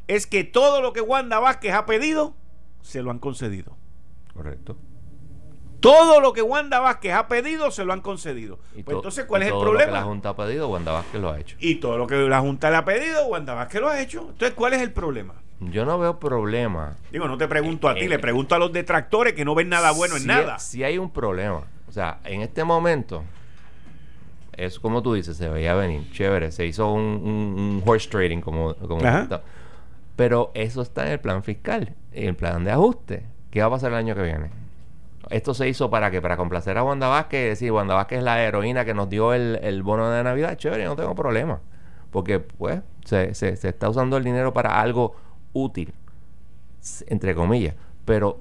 Speaker 2: es que todo lo que Wanda Vázquez ha pedido, se lo han concedido.
Speaker 4: Correcto.
Speaker 2: Todo lo que Wanda Vázquez ha pedido, se lo han concedido. Pues
Speaker 4: to-
Speaker 2: entonces, ¿cuál es el
Speaker 4: todo lo que
Speaker 2: problema?
Speaker 4: la Junta ha pedido, Wanda Vázquez lo ha hecho.
Speaker 2: Y todo lo que la Junta le ha pedido, Wanda Vázquez lo ha hecho. Entonces, ¿cuál es el problema?
Speaker 4: Yo no veo problema.
Speaker 2: Digo, no te pregunto a ti,
Speaker 4: Eh,
Speaker 2: le pregunto a los detractores que no ven nada bueno en nada.
Speaker 4: Sí hay un problema. O sea, en este momento, es como tú dices, se veía venir. Chévere, se hizo un, un- un horse trading como... como. Pero eso está en el plan fiscal, en el plan de ajuste. ¿Qué va a pasar el año que viene? Esto se hizo para que para complacer a Wanda Vázquez, decir, Wanda Vázquez es la heroína que nos dio el, el bono de Navidad. Chévere, no tengo problema. porque pues se, se, se está usando el dinero para algo útil, entre comillas, pero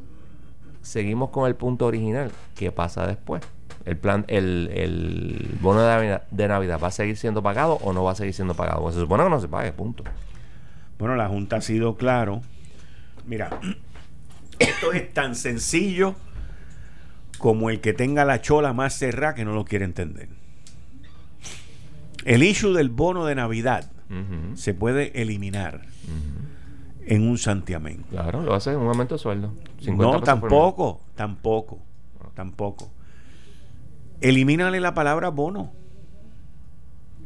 Speaker 4: seguimos con el punto original. ¿Qué pasa después? El plan, el, el bono de Navidad, de Navidad va a seguir siendo pagado o no va a seguir siendo pagado. Pues se supone que no se pague, punto.
Speaker 2: Bueno, la Junta ha sido claro. Mira, esto es tan sencillo como el que tenga la chola más cerrada que no lo quiere entender. El issue del bono de Navidad se puede eliminar en un santiamén.
Speaker 4: Claro, lo hace en un aumento de sueldo. 50
Speaker 2: No, tampoco, tampoco, tampoco. Elimínale la palabra bono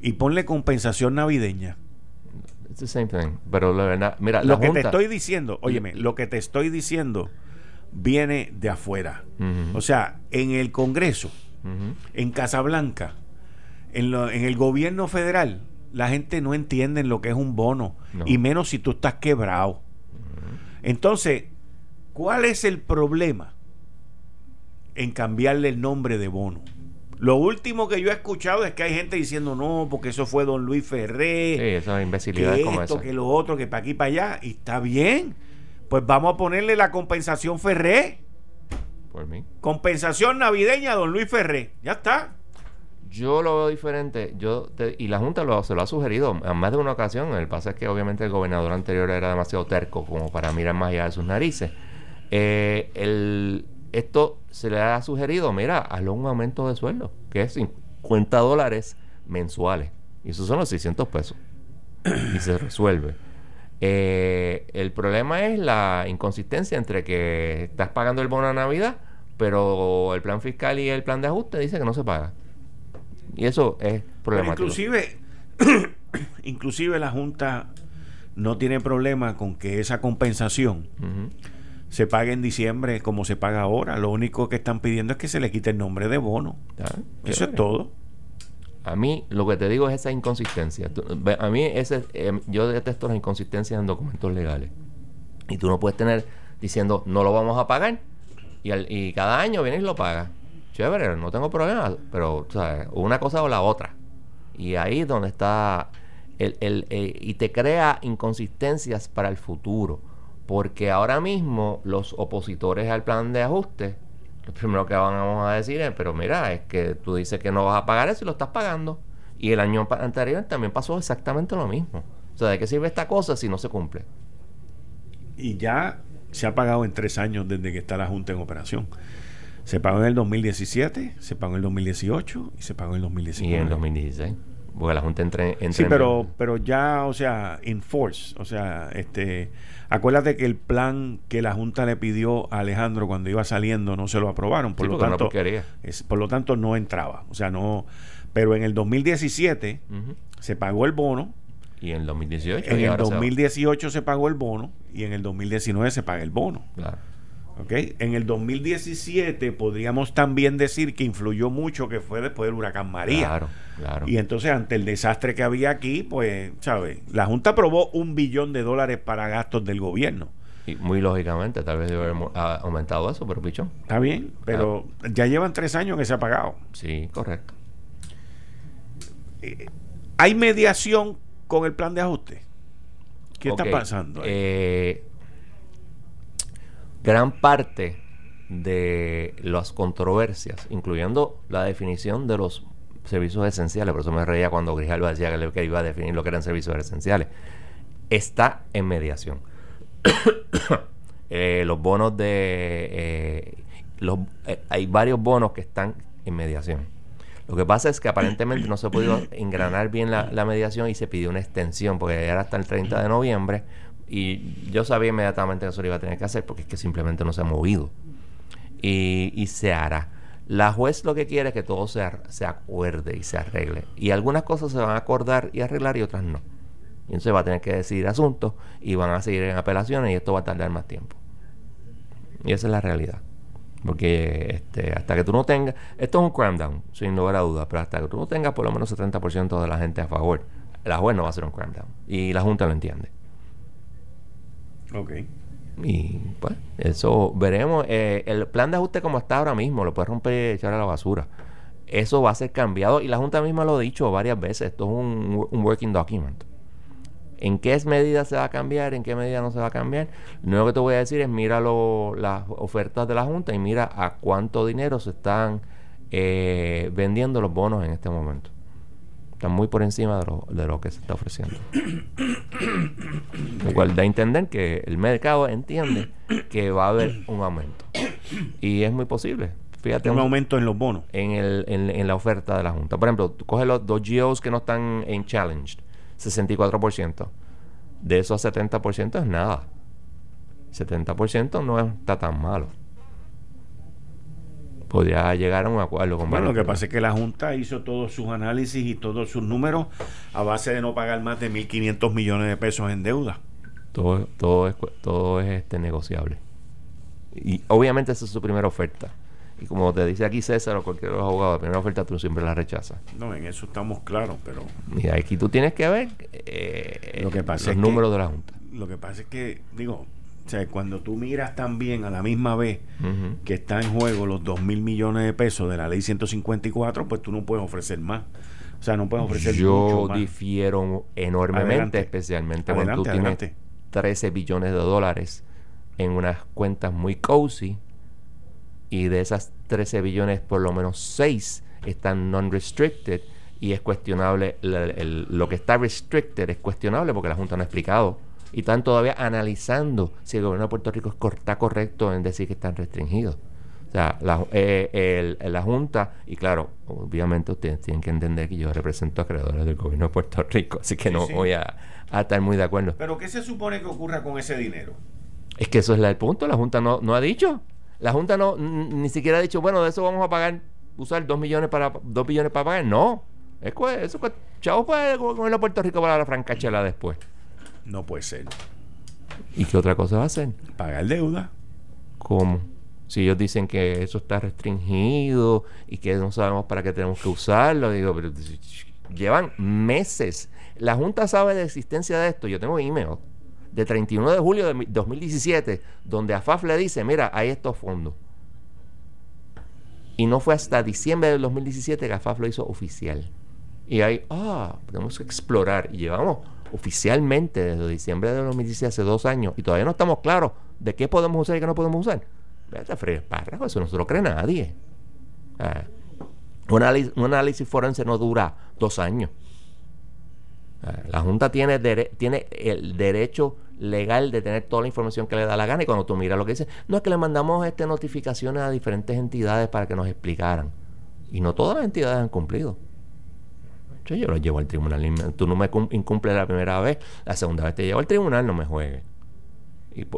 Speaker 2: y ponle compensación navideña.
Speaker 4: It's the same thing. Pero la verdad, mira, la
Speaker 2: Lo que te estoy diciendo, óyeme, lo que te estoy diciendo viene de afuera.
Speaker 4: Ujú,
Speaker 2: O sea, en el Congreso,
Speaker 4: ujú.
Speaker 2: en Casablanca, en, lo- en el gobierno federal, la gente no entiende lo que es un bono,
Speaker 4: No.
Speaker 2: y menos si tú estás quebrado. Entonces, ¿cuál es el problema en cambiarle el nombre de bono? Lo último que yo he escuchado es que hay gente diciendo no, porque eso fue don Luis Ferré,
Speaker 4: Sí, esas imbecilidades
Speaker 2: que
Speaker 4: como
Speaker 2: esto,
Speaker 4: esa.
Speaker 2: que lo otro, que para aquí, para allá, y está bien. Pues vamos a ponerle la compensación Ferré.
Speaker 4: Por mí.
Speaker 2: Compensación navideña a don Luis Ferré. Ya está.
Speaker 4: Yo lo veo diferente. Yo te- y la Junta lo, se lo ha sugerido en más de una ocasión. El pasa es que obviamente el gobernador anterior era demasiado terco como para mirar más allá de sus narices. Eh, el, esto se le ha sugerido, mira, hazlo un aumento de sueldo, que es 50 dólares mensuales. Y esos son los 600 pesos. y se resuelve. Eh, el problema es la inconsistencia entre que estás pagando el bono de Navidad, pero el plan fiscal y el plan de ajuste dice que no se paga. Y eso es
Speaker 2: Pero
Speaker 4: problemático.
Speaker 2: inclusive, inclusive la Junta no tiene problema con que esa compensación. Se pague en diciembre como se paga ahora. Lo único que están pidiendo es que se le quite el nombre de bono. Eso es todo.
Speaker 4: A mí lo que te digo es esa inconsistencia. A mí ese, eh, yo detesto las inconsistencias en documentos legales. Y tú no puedes tener diciendo no lo vamos a pagar y, al- y cada año vienes y lo pagas. Chévere, no tengo problema, pero ¿sabes? una cosa o la otra. Y ahí es donde está el, el, eh, y te crea inconsistencias para el futuro. Porque ahora mismo los opositores al plan de ajuste, lo primero que vamos a decir es, pero mira, es que tú dices que no vas a pagar eso y lo estás pagando. Y el año anterior también pasó exactamente lo mismo. O sea, ¿de qué sirve esta cosa si no se cumple?
Speaker 2: Y ya se ha pagado en tres años desde que está la Junta en operación. Se pagó en el 2017, se pagó en el 2018 y se pagó en el 2019.
Speaker 4: Y en 2016. Porque la Junta entre, entre
Speaker 2: Sí,
Speaker 4: en-
Speaker 2: pero, pero ya, o sea, in force. O sea, este, acuérdate que el plan que la Junta le pidió a Alejandro cuando iba saliendo no se lo aprobaron. Por
Speaker 4: Sí,
Speaker 2: lo tanto, es- por lo tanto no entraba. O sea, no. Pero en el 2017
Speaker 4: Ujú.
Speaker 2: se pagó el bono.
Speaker 4: Y en el 2018.
Speaker 2: En el
Speaker 4: ahora se va.
Speaker 2: 2018 se pagó el bono y en el 2019 se paga el bono.
Speaker 4: Claro.
Speaker 2: ¿Ok? En el 2017 podríamos también decir que influyó mucho que fue después del huracán María.
Speaker 4: Claro, claro.
Speaker 2: Y entonces, ante el desastre que había aquí, pues, ¿sabes? La Junta aprobó un billón de dólares para gastos del gobierno.
Speaker 4: Y muy lógicamente, tal vez debe haber aumentado eso, pero pichón.
Speaker 2: Está bien, pero ya llevan tres años que se ha pagado.
Speaker 4: Sí, correcto.
Speaker 2: ¿Hay mediación con el plan de ajuste? ¿Qué está pasando? ahí?
Speaker 4: eh, gran parte de las controversias, incluyendo la definición de los servicios esenciales, por eso me reía cuando Grijalva decía que, iba a definir lo que eran servicios esenciales, está en mediación. Eh, los bonos de... eh, los, eh, hay varios bonos que están en mediación. Lo que pasa es que aparentemente no se ha podido engranar bien la, la mediación y se pidió una extensión porque era hasta el 30 de noviembre y yo sabía inmediatamente que eso lo iba a tener que hacer porque es que simplemente no se ha movido y, se hará. La juez lo que quiere es que todo se, se acuerde y se arregle. Y algunas cosas se van a acordar y arreglar y otras no. Y entonces va a tener que decidir asuntos y van a seguir en apelaciones y esto va a tardar más tiempo. Y esa es la realidad. Porque este, hasta que tú no tengas, esto es un cram down, sin lugar a dudas, pero hasta que tú no tengas por lo menos 70% de la gente a favor, la juez no va a hacer un cram down. Y la Junta lo entiende.
Speaker 2: Ok.
Speaker 4: Y pues, eso veremos. Eh, el plan de ajuste como está ahora mismo, lo puedes romper y echar a la basura. eso va a ser cambiado y la Junta misma lo ha dicho varias veces, esto es un, un working document. ¿En qué medida se va a cambiar? ¿En qué medida no se va a cambiar? Lo único que te voy a decir es mira lo, las ofertas de la Junta y mira a cuánto dinero se están eh, vendiendo los bonos en este momento. Están muy por encima de lo, de lo que se está ofreciendo. lo cual da a entender que el mercado entiende que va a haber un aumento. Y es muy posible. Fíjate,
Speaker 2: un aumento en los bonos.
Speaker 4: En, el, en, en la oferta de la Junta. Por ejemplo, tú coges los dos GOs que no están en challenged 64%. De esos 70% es nada. 70% no está tan malo. Podría llegar a un acuerdo con
Speaker 2: Bueno, lo que pasa es que la Junta hizo todos sus análisis y todos sus números a base de no pagar más de 1.500 millones de pesos en deuda.
Speaker 4: Todo, todo es, todo es este, negociable. Y obviamente esa es su primera oferta. Y como te dice aquí César o cualquier otro abogado, la primera oferta tú siempre la rechazas.
Speaker 2: No, en eso estamos claros, pero...
Speaker 4: Y aquí tú tienes que ver eh,
Speaker 2: lo que pasa
Speaker 4: los números de la Junta.
Speaker 2: Lo que pasa es que, digo, o sea, cuando tú miras también a la misma vez que está en juego los 2 mil millones de pesos de la ley 154, pues tú no puedes ofrecer más. O sea, no puedes ofrecer
Speaker 4: Yo difiero enormemente, especialmente cuando tú tienes 13 billones de dólares en unas cuentas muy cozy y de esas 13 billones por lo menos 6 están non-restricted y es cuestionable, lo que está restricted es cuestionable porque la Junta no ha explicado y están todavía analizando si el gobierno de Puerto Rico está correcto en decir que están restringidos. O sea, la, eh, la Junta, y claro, obviamente ustedes tienen que entender que yo represento a creadores del gobierno de Puerto Rico, así que no voy a, estar muy de acuerdo.
Speaker 2: Pero ¿qué se supone que ocurra con ese dinero?
Speaker 4: Es que eso es el punto, la Junta no, no ha dicho. La Junta no ni siquiera ha dicho, bueno, de eso vamos a pagar, usar dos millones para dos billones para pagar. No. Es que eso chavos para el gobierno de Puerto Rico para la francachela después.
Speaker 2: No puede ser.
Speaker 4: ¿Y qué otra cosa va a hacer?
Speaker 2: Pagar deuda.
Speaker 4: ¿Cómo? Si ellos dicen que eso está restringido y que no sabemos para qué tenemos que usarlo, digo, pero llevan meses. La Junta sabe de existencia de esto. Yo tengo email de 31 de julio de 2017, donde AFAF le dice, mira, hay estos fondos. Y no fue hasta diciembre del 2017 que AFAF lo hizo oficial. Y ahí, ah, podemos explorar. Y llevamos oficialmente desde diciembre de 2017, hace dos años, y todavía no estamos claros de qué podemos usar y qué no podemos usar. Vete a eso no se lo cree nadie. Ah, un, análisis, forense no dura dos años. La Junta tiene, tiene el derecho legal de tener toda la información que le da la gana y cuando tú miras lo que dice, no es que le mandamos este notificaciones a diferentes entidades para que nos explicaran. Y no todas las entidades han cumplido. Yo, yo lo llevo al tribunal. Tú no me incumples la primera vez, la segunda vez te llevo al tribunal, no me juegues.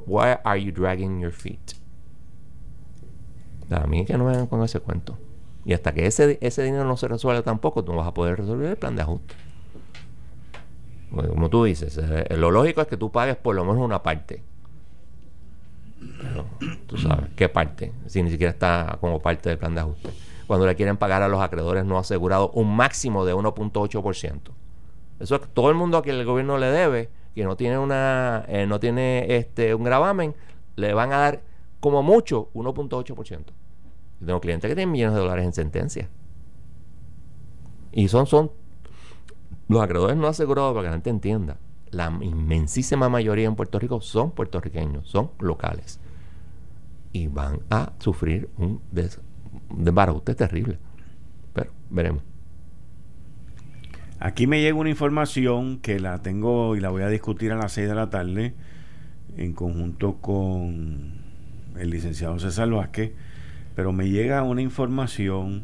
Speaker 4: Why are you dragging your feet? A mí que no me vengan con ese cuento. Y hasta que ese, ese dinero no se resuelva tampoco, tú no vas a poder resolver el plan de ajuste. Como tú dices, eh, lo lógico es que tú pagues por lo menos una parte. Pero tú sabes, ¿qué parte? Si ni siquiera está como parte del plan de ajuste. Cuando le quieren pagar a los acreedores no asegurados un máximo de 1.8%. Eso es todo el mundo a quien el gobierno le debe, que no tiene una eh, no tiene este un gravamen, le van a dar como mucho 1.8%. Yo tengo clientes que tienen millones de dólares en sentencia. Y son, son los acreedores no asegurados, para que la gente entienda, la inmensísima mayoría en Puerto Rico son puertorriqueños, son locales. Y van a sufrir un desbarajuste terrible. Pero veremos.
Speaker 2: Aquí me llega una información que la tengo y la voy a discutir a las 6 de la tarde en conjunto con el licenciado César Vázquez, pero me llega una información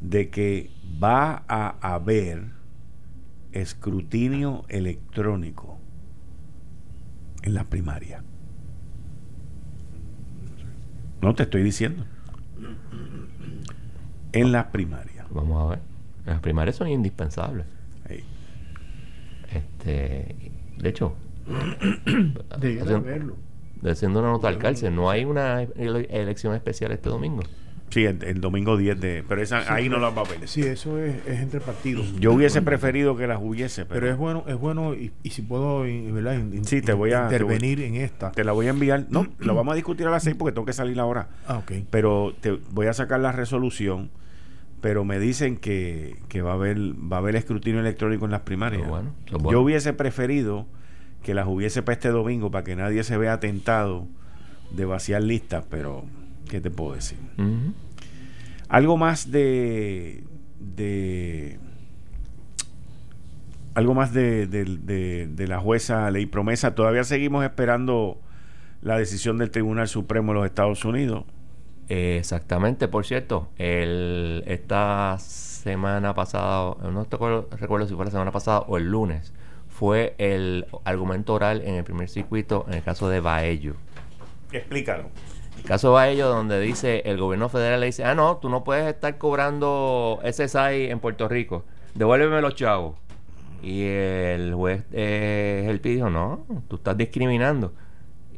Speaker 2: de que va a haber escrutinio electrónico en la primaria. No te estoy diciendo. En la primaria.
Speaker 4: Vamos a ver. Las primarias son indispensables. Este, de hecho, de siendo una nota al cárcel, no hay una elección especial este domingo.
Speaker 2: Sí, el, domingo 10 de... Pero esa, ahí no las va a ver.
Speaker 5: Sí, eso es, entre partidos.
Speaker 2: Yo hubiese preferido que las hubiese.
Speaker 5: Pero, es bueno, es bueno y, si puedo ¿verdad?
Speaker 2: sí, te voy a,
Speaker 5: intervenir en esta.
Speaker 2: Te la voy a enviar. No, lo vamos a discutir a las 6 porque tengo que salir ahora.
Speaker 5: Ah, ok.
Speaker 2: Pero te voy a sacar la resolución pero me dicen que, que va a haber va a haber escrutinio electrónico en las primarias.
Speaker 4: Bueno, bueno.
Speaker 2: Yo hubiese preferido que las hubiese para este domingo para que nadie se vea tentado de vaciar listas, pero ¿qué te puedo decir? Algo más de. de algo más de, de- de- de la jueza Ley Promesa. Todavía seguimos esperando la decisión del Tribunal Supremo de los Estados Unidos.
Speaker 4: Eh, Exactamente, por cierto, el, esta semana pasada, no te acuerdo- recuerdo si fue la semana pasada o el lunes, fue el argumento oral en el primer circuito en el caso de Baello.
Speaker 2: Explícalo.
Speaker 4: El caso de Baello donde dice, el gobierno federal le dice, ah, no, tú no puedes estar cobrando SSI en Puerto Rico, devuélveme los chavos. Y el juez eh, el dijo, no, tú estás discriminando.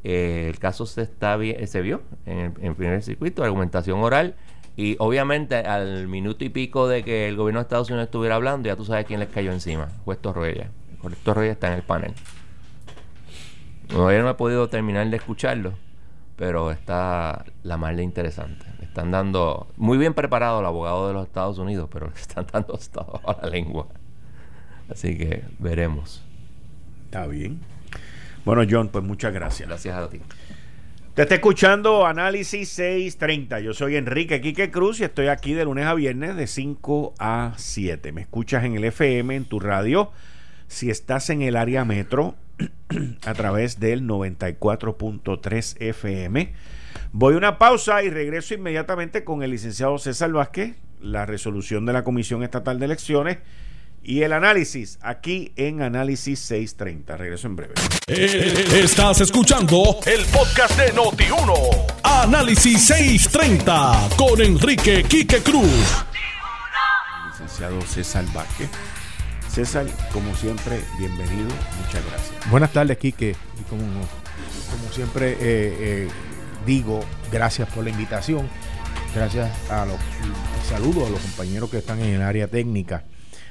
Speaker 4: Eh, el caso se está se vio en el, en primer circuito, argumentación oral. Y obviamente al minuto y pico de que el gobierno de Estados Unidos estuviera hablando, ya tú sabes quién les cayó encima. Juez Torroella. El juez Torroella está en el panel. Todavía no he podido terminar de escucharlo, pero está la más interesante. Están dando, muy bien preparado el abogado de los Estados Unidos, pero le están dando hasta abajo la lengua. Así que veremos.
Speaker 2: Está bien. Bueno, John, pues muchas gracias.
Speaker 4: Gracias a ti.
Speaker 2: Te está escuchando Análisis 630. Yo soy Enrique Quique Cruz y estoy aquí de lunes a viernes de 5 a 7. Me escuchas en el FM, en tu radio. Si estás en el área metro, a través del 94.3 FM. Voy a una pausa y regreso inmediatamente con el licenciado César Vázquez, la resolución de la Comisión Estatal de Elecciones y el análisis aquí en Análisis 630. Regreso en breve.
Speaker 1: Eh, Estás escuchando el podcast de Noti1. Análisis 630 con Enrique Quique Cruz.
Speaker 2: licenciado César Vázquez. César, como siempre, bienvenido. Muchas gracias.
Speaker 5: Buenas tardes, Quique. Y como, como siempre eh, eh, digo, gracias por la invitación. Gracias a los y saludo a los compañeros que están en el área técnica,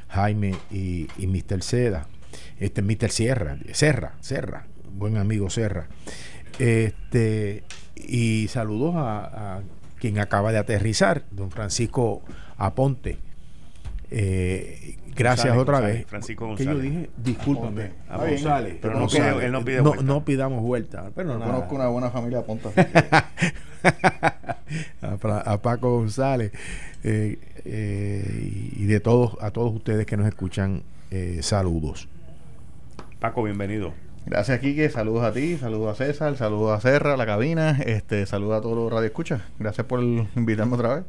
Speaker 5: Jaime y, y Mr. Seda. Este Mr. Sierra, Serra, Serra, buen amigo Serra. Este, y saludos a, a quien acaba de aterrizar, don Francisco Aponte. Eh, gracias
Speaker 2: González,
Speaker 5: otra
Speaker 2: González,
Speaker 5: vez.
Speaker 2: Francisco
Speaker 5: Que yo
Speaker 2: González.
Speaker 5: dije, discúlpame,
Speaker 2: A
Speaker 5: a González.
Speaker 2: Pero no pide- él no pide
Speaker 5: no,
Speaker 2: vuelta.
Speaker 5: no pidamos vuelta. Pero
Speaker 6: Yo
Speaker 5: nada.
Speaker 6: conozco una buena familia Ponta. así que-
Speaker 5: a, Fra- a Paco González eh, eh, y de todos a todos ustedes que nos escuchan eh, saludos
Speaker 2: Paco, bienvenido.
Speaker 6: Gracias, Quique. Saludos a ti, saludos a César, saludos a Serra, a la cabina. Este, saludos a todos los radioescuchas. Gracias por invitarme otra vez.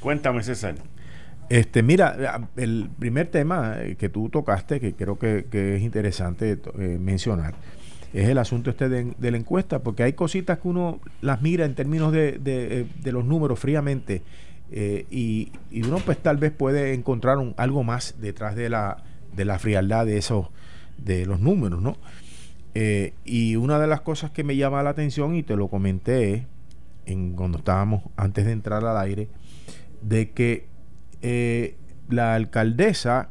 Speaker 2: Cuéntame, César.
Speaker 5: este mira el primer tema eh, que tú tocaste que creo que, que es interesante eh, mencionar es el asunto este de, de la encuesta porque hay cositas que uno las mira en términos de, de, de los números fríamente eh, y, y uno pues tal vez puede encontrar un, algo más detrás de la de la frialdad de esos de los números no Eh, y una de las cosas que me llama la atención y te lo comenté en cuando estábamos antes de entrar al aire de que eh, la alcaldesa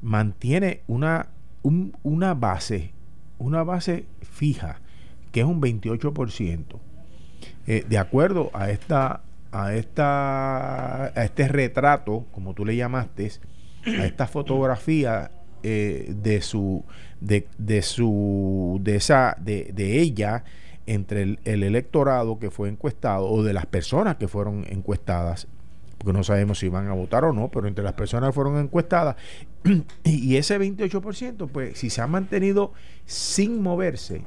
Speaker 5: mantiene una, un- una base, una base fija, que es un 28%. Eh, de acuerdo a esta, a esta, a este retrato, como tú le llamaste, a esta fotografía eh, de su, de, de su, de esa, de, de ella entre el, el electorado que fue encuestado o de las personas que fueron encuestadas porque no sabemos si van a votar o no, pero entre las personas que fueron encuestadas, y ese 28%, pues si se ha mantenido sin moverse,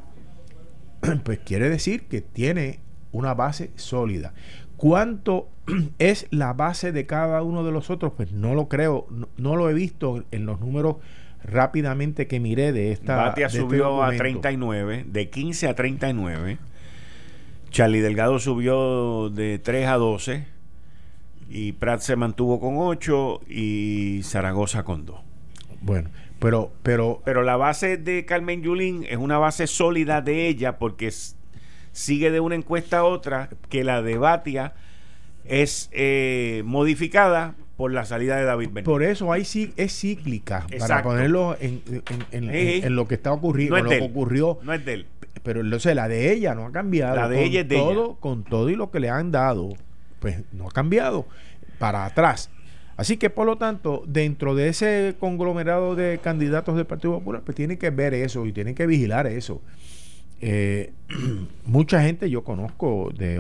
Speaker 5: pues quiere decir que tiene una base sólida. ¿Cuánto es la base de cada uno de los otros? Pues no lo creo, no, no lo he visto en los números rápidamente que miré de esta.
Speaker 2: Batia
Speaker 5: de este
Speaker 2: subió a
Speaker 5: documento.
Speaker 2: 39, de 15 a 39. Charlie Delgado subió de 3 a 12. Y Prat se mantuvo con 8 y Zaragoza con 2.
Speaker 5: Bueno, pero, pero
Speaker 2: Pero la base de Carmen Yulín es una base sólida de ella porque sigue de una encuesta a otra que la de Batia es eh, modificada por la salida de David Benítez.
Speaker 5: Por eso ahí sí es cíclica, para ponerlo en, en- en-
Speaker 2: Sí, sí.
Speaker 5: en lo que está ocurriendo,
Speaker 2: no es
Speaker 5: lo que ocurrió.
Speaker 2: No es de él.
Speaker 5: Pero entonces la de ella no ha cambiado.
Speaker 2: La de
Speaker 5: con
Speaker 2: ella es de
Speaker 5: todo, Con todo y lo que le han dado, pues no ha cambiado. para atrás. Así que, por lo tanto, dentro de ese conglomerado de candidatos del Partido Popular, pues tienen que ver eso y tienen que vigilar eso. Eh, mucha gente yo conozco de,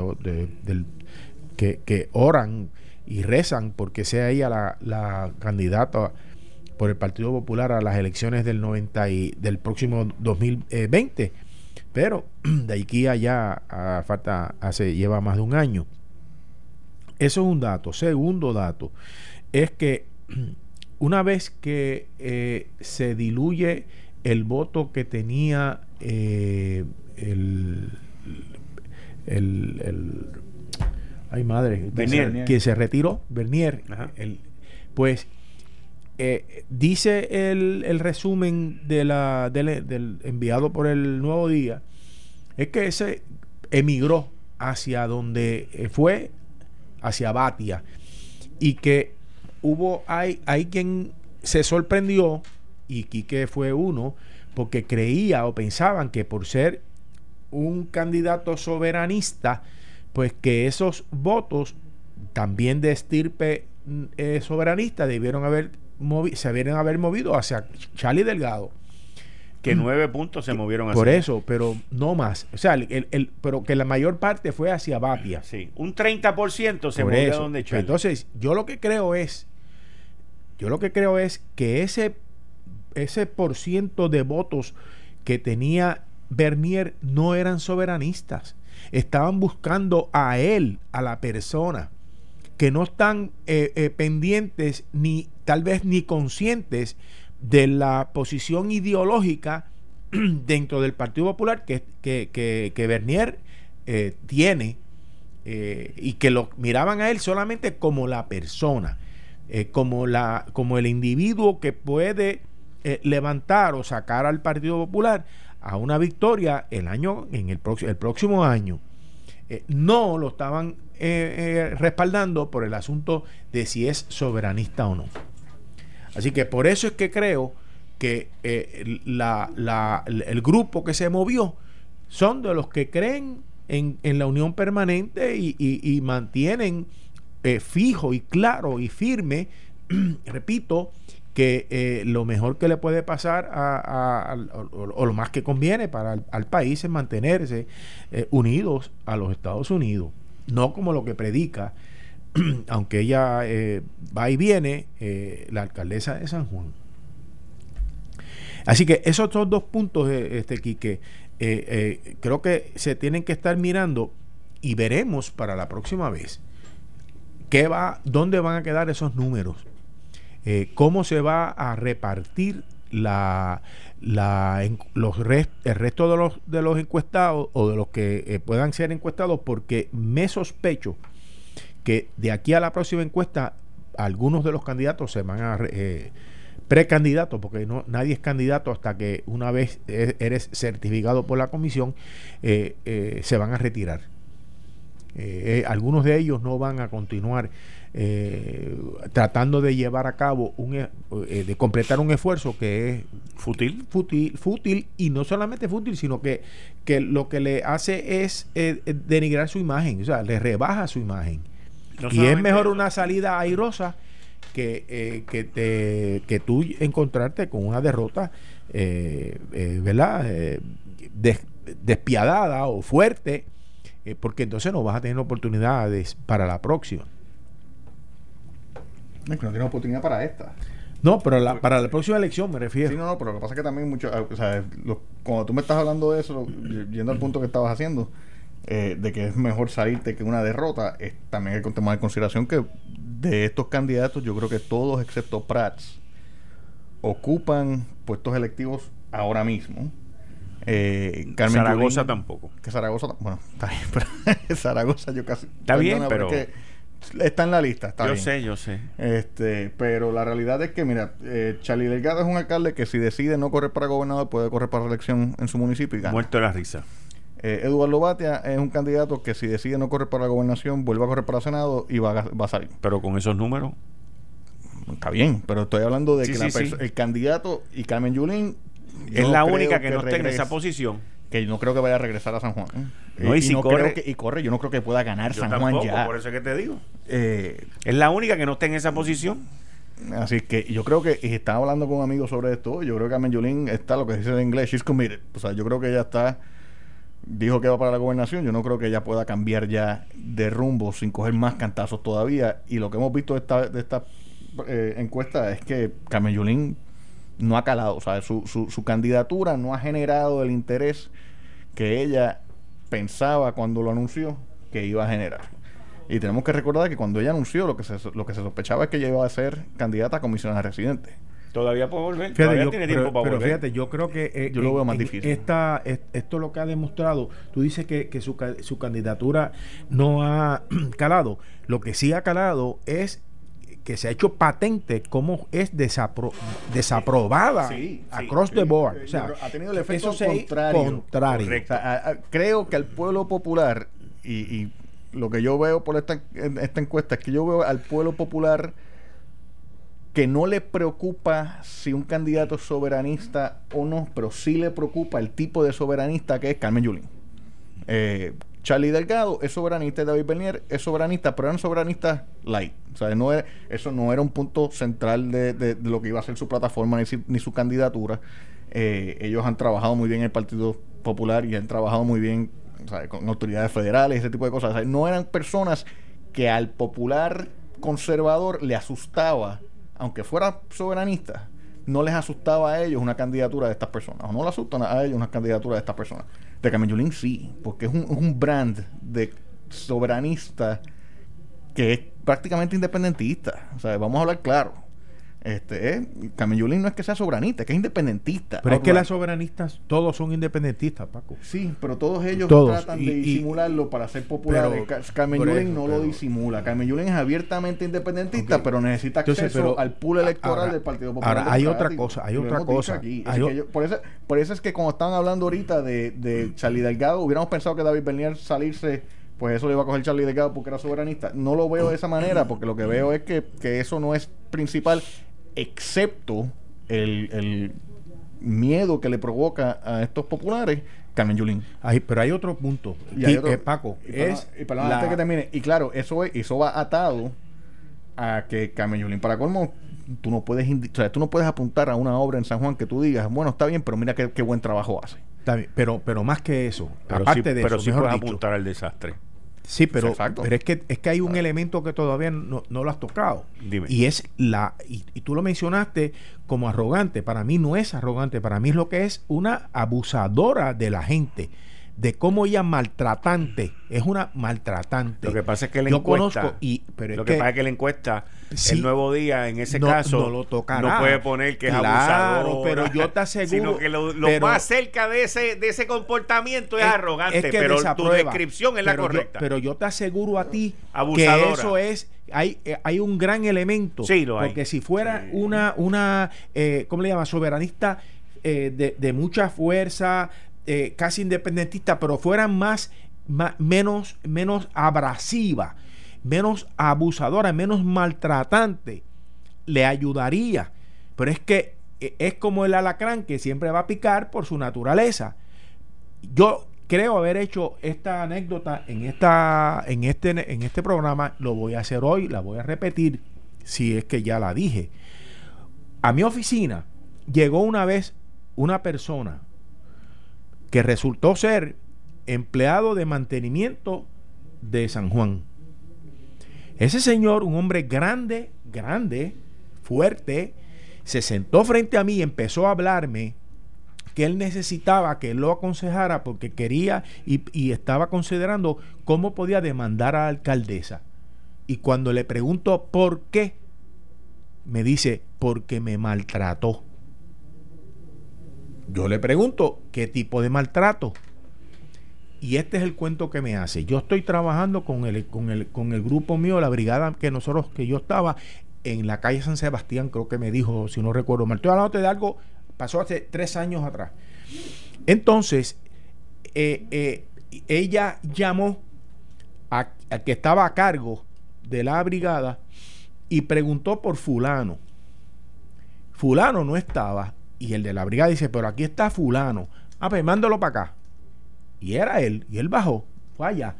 Speaker 5: que, oran y rezan porque sea ella la, candidata por el Partido Popular a las elecciones del 90 y del próximo 2020 pero de aquí a allá falta hace lleva más de un año. Eso es un dato. Segundo dato es que una vez que eh, se diluye el voto que tenía eh, el, el, el- ay madre quien
Speaker 2: Bernier.
Speaker 5: se, quien se retiró Bernier. El- pues eh, dice el, el resumen de la, del, del enviado por el Nuevo Día, es que ese emigró hacia donde eh, fue, hacia Batia, y que hubo, hay, hay quien se sorprendió, y Quique fue uno, porque creía o pensaban que por ser un candidato soberanista, pues que esos votos también de estirpe mm, eh, soberanista debieron haber se debieron haber movido hacia Charlie Delgado.
Speaker 2: Que nueve puntos se movieron así.
Speaker 5: Por eso, pero no más. O sea, el, el- pero que la mayor parte fue hacia Batia.
Speaker 2: Sí, un 30% se
Speaker 5: Por
Speaker 2: movió
Speaker 5: eso.
Speaker 2: donde Charlie.
Speaker 5: Entonces, yo lo que creo es, yo lo que creo es que ese, ese por ciento de votos que tenía Bernier no eran soberanistas. Estaban buscando a él, a la persona, que no están eh, eh, pendientes ni tal vez ni conscientes de la posición ideológica dentro del Partido Popular que, que, que, Bernier eh, tiene y que lo miraban a él solamente como la persona, como, la, como el individuo que puede eh, levantar o sacar al Partido Popular a una victoria el año en el, próximo el próximo año. Eh, no lo estaban eh, eh, respaldando por el asunto de si es soberanista o no. Así que por eso es que creo que la- la- el grupo que se movió son de los que creen en, en la unión permanente y, y- y mantienen fijo y claro y firme, repito, que eh, lo mejor que le puede pasar a, o, lo más que conviene para el al país es mantenerse eh, unidos a los Estados Unidos, no como lo que predica, aunque ella eh, va y viene, la alcaldesa de San Juan. Así que esos son dos puntos, este Quique, creo que se tienen que estar mirando y veremos para la próxima vez qué va, dónde van a quedar esos números, eh, cómo se va a repartir la, los el resto de los, de los encuestados o de los que eh, puedan ser encuestados, porque me sospecho que de aquí a la próxima encuesta algunos de los candidatos se van a eh, precandidatos porque no nadie es candidato hasta que una vez e- eres certificado por la comisión eh, se van a retirar. Algunos de ellos no van a continuar eh, tratando de llevar a cabo un e- eh, de completar un esfuerzo que es
Speaker 2: Fútil.
Speaker 5: fútil, fútil y no solamente fútil, sino que, que lo que le hace es eh, denigrar su imagen, o sea, le rebaja su imagen.
Speaker 2: No
Speaker 5: y es mejor una salida airosa que, eh, que, te, que tú encontrarte con una derrota, eh, ¿verdad? Eh, des- despiadada o fuerte, porque entonces no vas a tener oportunidades para la próxima.
Speaker 6: Es que no tiene oportunidad para esta.
Speaker 5: No, pero la- para la próxima elección me refiero.
Speaker 6: Sí, no, no, pero lo que pasa es que también mucho, ah, o sea, lo- cuando tú me estás hablando de eso, yendo al punto que estabas haciendo, eh, de que es mejor salirte que una derrota, es- también hay que tomar en consideración que de estos candidatos, yo creo que todos excepto Prats ocupan puestos electivos ahora mismo. Eh, Carmen
Speaker 2: Zaragoza
Speaker 6: Yulín-
Speaker 2: tampoco.
Speaker 6: que Zaragoza, bueno, está bien, pero Zaragoza yo casi...
Speaker 2: Está bien, pero-
Speaker 6: es que está en la lista, está
Speaker 2: yo
Speaker 6: bien.
Speaker 2: sé, yo sé.
Speaker 6: Este, pero la realidad es que, mira, eh, Charlie Delgado es un alcalde que si decide no correr para gobernador, puede correr para reelección en su municipio y gana.
Speaker 2: Muerto de la risa.
Speaker 6: Eh, Eduardo Batia es un candidato que si decide no correr para la gobernación, vuelve a correr para Senado y va a, va a salir.
Speaker 2: Pero con esos números,
Speaker 6: Está bien, pero estoy hablando de
Speaker 2: Sí,
Speaker 6: que
Speaker 2: sí,
Speaker 6: la
Speaker 2: sí.
Speaker 6: el candidato y Carmen Yulín
Speaker 2: es la única que, no está en
Speaker 6: regresa.
Speaker 2: esa posición.
Speaker 6: Que no creo que vaya a regresar a San Juan.
Speaker 2: No,
Speaker 6: Eh,
Speaker 2: y si
Speaker 6: no
Speaker 2: corre-
Speaker 6: creo que, y corre, yo no creo que pueda ganar
Speaker 2: Yo
Speaker 6: San
Speaker 2: tampoco,
Speaker 6: Juan ya.
Speaker 2: por eso es que te digo.
Speaker 6: Eh,
Speaker 2: Es la única que no está en esa posición.
Speaker 6: Así que yo creo que y estaba hablando con amigos sobre esto. Yo creo que Carmen Yulín está lo que se dice en inglés, she's committed. O sea, yo creo que ella está, dijo que va para la gobernación. Yo no creo que ella pueda cambiar ya de rumbo sin coger más cantazos todavía. Y lo que hemos visto de esta, de esta eh, encuesta es que Carmen Yulín no ha calado. O sea, su, su, su candidatura no ha generado el interés que ella pensaba cuando lo anunció que iba a generar. Y tenemos que recordar que cuando ella anunció lo que se, lo que se sospechaba es que ella iba a ser candidata a comisionada residente.
Speaker 2: Todavía puede volver.
Speaker 5: Fíjate,
Speaker 2: Todavía
Speaker 5: yo-
Speaker 2: tiene
Speaker 5: pero,
Speaker 2: tiempo para
Speaker 5: pero
Speaker 2: volver.
Speaker 5: fíjate, yo creo que eh,
Speaker 6: Yo lo
Speaker 5: en-
Speaker 6: veo más
Speaker 5: en
Speaker 6: difícil.
Speaker 5: Esta, esto lo que ha demostrado, tú dices que, que su, su candidatura no ha calado. Lo que sí ha calado es que se ha hecho patente cómo es desapro- desaprobada across the board. O sea,
Speaker 6: ha tenido el efecto contrario.
Speaker 5: contrario.
Speaker 6: O sea, a- a- creo que al pueblo popular, y, y lo que yo veo por esta, en esta encuesta es que yo veo al pueblo popular que no le preocupa si un candidato es soberanista o no, pero sí le preocupa el tipo de soberanista que es Carmen Yulín. Eh, Charlie Delgado es soberanista, David Bernier es soberanista, pero eran soberanistas light. O sea, no era- eso no era un punto central de, de- de lo que iba a ser su plataforma ni, ni su candidatura. Eh, ellos han trabajado muy bien en el Partido Popular y han trabajado muy bien con autoridades federales, ese tipo de cosas. No eran personas que al popular conservador le asustaba, aunque fuera soberanista, no les asustaba a ellos una candidatura de estas personas, o no le asustan a ellos una candidatura de estas personas. De Carmen Yulín sí, porque es un, un brand de soberanista que es prácticamente independentista. O sea, vamos a hablar claro. Este, eh, Carmen Yulín no es que sea soberanista, es que es independentista.
Speaker 5: Pero es que las soberanistas, todos son independentistas, Paco.
Speaker 6: Sí, pero todos ellos
Speaker 5: Todos,
Speaker 6: tratan
Speaker 5: y-
Speaker 6: de
Speaker 5: y-
Speaker 6: disimularlo para ser populares.
Speaker 5: pero-
Speaker 6: Ca- Carmen Yulín no lo disimula. Carmen Yulín es abiertamente independentista, pero necesita
Speaker 5: Entonces,
Speaker 6: acceso
Speaker 5: pero-
Speaker 6: al pool electoral
Speaker 5: ahora-
Speaker 6: del Partido Popular.
Speaker 5: ahora, hay otra cosa, hay otra cosa.
Speaker 6: aquí.
Speaker 5: Hay
Speaker 6: Así
Speaker 5: o-
Speaker 6: que yo- por, eso, por eso es que como estaban hablando ahorita de, de Charlie Delgado, hubiéramos pensado que David Bernier salirse, pues eso le iba a coger Charlie Delgado porque era soberanista. No lo veo de esa manera, porque lo que veo es que, que eso no es principal, excepto el, el miedo que le provoca a estos populares Carmen Yulín.
Speaker 5: Hay- pero hay otro punto.
Speaker 6: Y
Speaker 5: Y,
Speaker 6: hay otro-
Speaker 5: eh, Paco,
Speaker 6: y perdón-
Speaker 5: es
Speaker 6: y perdón,
Speaker 5: la-
Speaker 6: antes que termine. Y claro, eso es, eso va atado a que Carmen Yulín, para colmo, tú no puedes indi- o sea, tú no puedes apuntar a una obra en San Juan que tú digas, bueno, está bien, pero mira qué, qué buen trabajo hace.
Speaker 5: Está bien, pero, pero más que eso,
Speaker 2: Pero
Speaker 5: aparte
Speaker 2: sí,
Speaker 5: de
Speaker 2: pero
Speaker 5: eso,
Speaker 2: sí
Speaker 5: mejor
Speaker 2: puedes
Speaker 5: dicho,
Speaker 2: apuntar al desastre.
Speaker 5: Sí, pero,
Speaker 6: Exacto.
Speaker 5: pero es que es que hay un elemento que todavía no, no lo has tocado.
Speaker 2: Dime.
Speaker 5: Y es la, y, y tú lo mencionaste como arrogante. Para mí no es arrogante, para mí es lo que es una abusadora de la gente. De cómo ella maltratante, es una maltratante.
Speaker 2: Lo que pasa es que la
Speaker 5: Yo
Speaker 2: encuesta.
Speaker 5: conozco y pero es
Speaker 2: lo que, pasa es que la encuesta,
Speaker 5: Sí.
Speaker 2: el nuevo día, en ese
Speaker 5: No-
Speaker 2: caso,
Speaker 5: no lo tocará.
Speaker 2: no puede poner que es
Speaker 5: Claro,
Speaker 2: abusador.
Speaker 5: pero yo te aseguro-
Speaker 2: Sino que lo, lo
Speaker 5: pero-
Speaker 2: más cerca de ese, de ese comportamiento es,
Speaker 5: Es-
Speaker 2: arrogante,
Speaker 5: es que
Speaker 2: pero tu descripción es la
Speaker 5: yo-
Speaker 2: correcta.
Speaker 5: pero yo te aseguro a ti
Speaker 2: Abusadora.
Speaker 5: que eso es, hay, hay un gran elemento.
Speaker 2: Sí, lo hay.
Speaker 5: Porque si fuera una, una eh, ¿cómo le llama? Soberanista eh, de, de mucha fuerza, eh, casi independentista, pero fuera más, ma- menos, menos abrasiva, menos abusadora, menos maltratante, le ayudaría. Pero es que eh, es como el alacrán que siempre va a picar por su naturaleza yo creo haber hecho esta anécdota en esta en este en este programa lo voy a hacer hoy la voy a repetir si es que ya la dije a mi oficina llegó una vez una persona que resultó ser empleado de mantenimiento de San Juan ese señor un hombre grande grande fuerte se sentó frente a mí y empezó a hablarme que él necesitaba que él lo aconsejara porque quería y, y estaba considerando cómo podía demandar a la alcaldesa. Y cuando le pregunto por qué, me dice, porque me maltrató. Yo le pregunto, ¿qué tipo de maltrato? Y este es el cuento que me hace. Yo estoy trabajando con el, con el, con el grupo mío, la brigada que nosotros, que yo estaba en la calle San Sebastián, creo que me dijo, si no recuerdo mal. Estoy hablando de algo, pasó hace tres años atrás. Entonces, eh, eh, ella llamó a, a que estaba a cargo de la brigada y preguntó por fulano. Fulano no estaba. Y el de la brigada dice, pero aquí está fulano. Ah, pues mándalo para acá. Y era él, y él bajó, fue allá.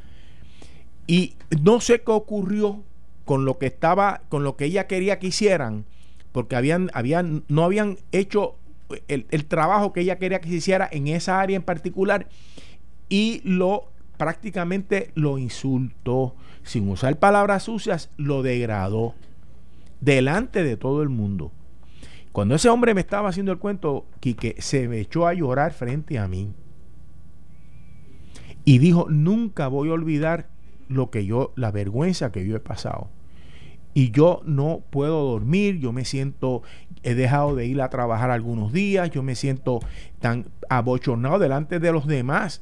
Speaker 5: Y no sé qué ocurrió con lo que estaba, con lo que ella quería que hicieran, porque habían, habían, no habían hecho el, el trabajo que ella quería que se hiciera en esa área en particular y lo prácticamente lo insultó, sin usar palabras sucias, lo degradó delante de todo el mundo. Cuando ese hombre me estaba haciendo el cuento, Quique se me echó a llorar frente a mí. Y dijo, nunca voy a olvidar lo que yo, la vergüenza que yo he pasado. Y yo no puedo dormir, yo me siento, he dejado de ir a trabajar algunos días, yo me siento tan abochornado delante de los demás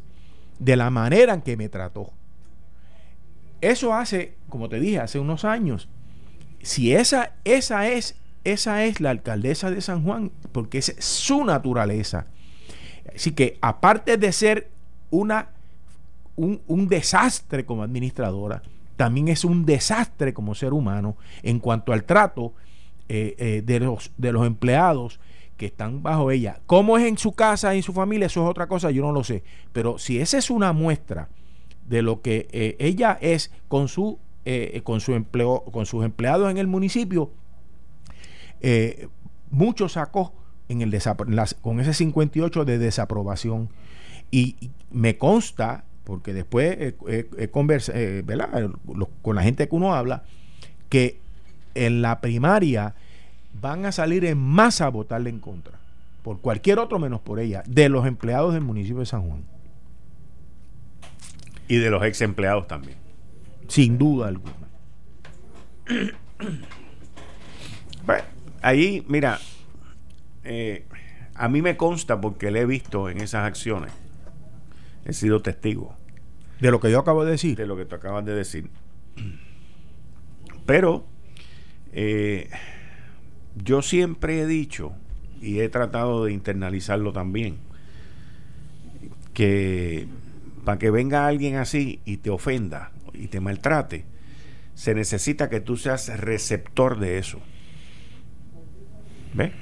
Speaker 5: de la manera en que me trató. Eso hace, como te dije, hace unos años. Si esa, esa es, esa es la alcaldesa de San Juan, porque es su naturaleza. Así que aparte de ser una, un, desastre como administradora, también es un desastre como ser humano en cuanto al trato eh, eh, de, los, de los empleados que están bajo ella. ¿Cómo es en su casa, en su familia? Eso es otra cosa, yo no lo sé. Pero si esa es una muestra de lo que eh, ella es con su con su empleo, con sus empleados en el municipio, mucho sacó en el con ese 58 de desaprobación. Y, me consta, porque después he conversado con la gente que uno habla, que en la primaria van a salir en masa a votarle en contra, por cualquier otro menos por ella, de los empleados del municipio de San Juan.
Speaker 2: Y de los ex empleados también.
Speaker 5: Sin duda alguna.
Speaker 2: Ahí, mira, eh, a mí me consta porque le he visto en esas acciones. He sido testigo.
Speaker 5: De lo que yo acabo de decir.
Speaker 2: De lo que tú acabas de decir. Pero eh, yo siempre he dicho, y he tratado de internalizarlo también, que para que venga alguien así y te ofenda y te maltrate, se necesita que tú seas receptor de eso. ¿Ves?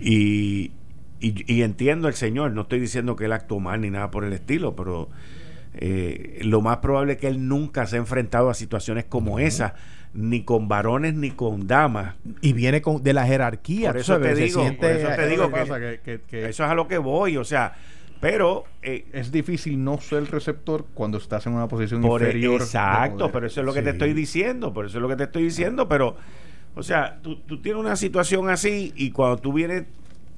Speaker 2: Y, y, entiendo el Señor, no estoy diciendo que él actuó mal ni nada por el estilo, pero eh, lo más probable es que él nunca se ha enfrentado a situaciones como esa ni con varones ni con damas.
Speaker 5: Y viene con, de la jerarquía.
Speaker 2: Por eso te digo, que, eso es a lo que voy, o sea, pero
Speaker 6: eh, es difícil no ser receptor cuando estás en una posición
Speaker 2: por
Speaker 6: e- inferior.
Speaker 2: Exacto, pero eso es lo que te estoy diciendo, por eso es lo que te estoy diciendo, pero, o sea, tú, tú tienes una situación así y cuando tú vienes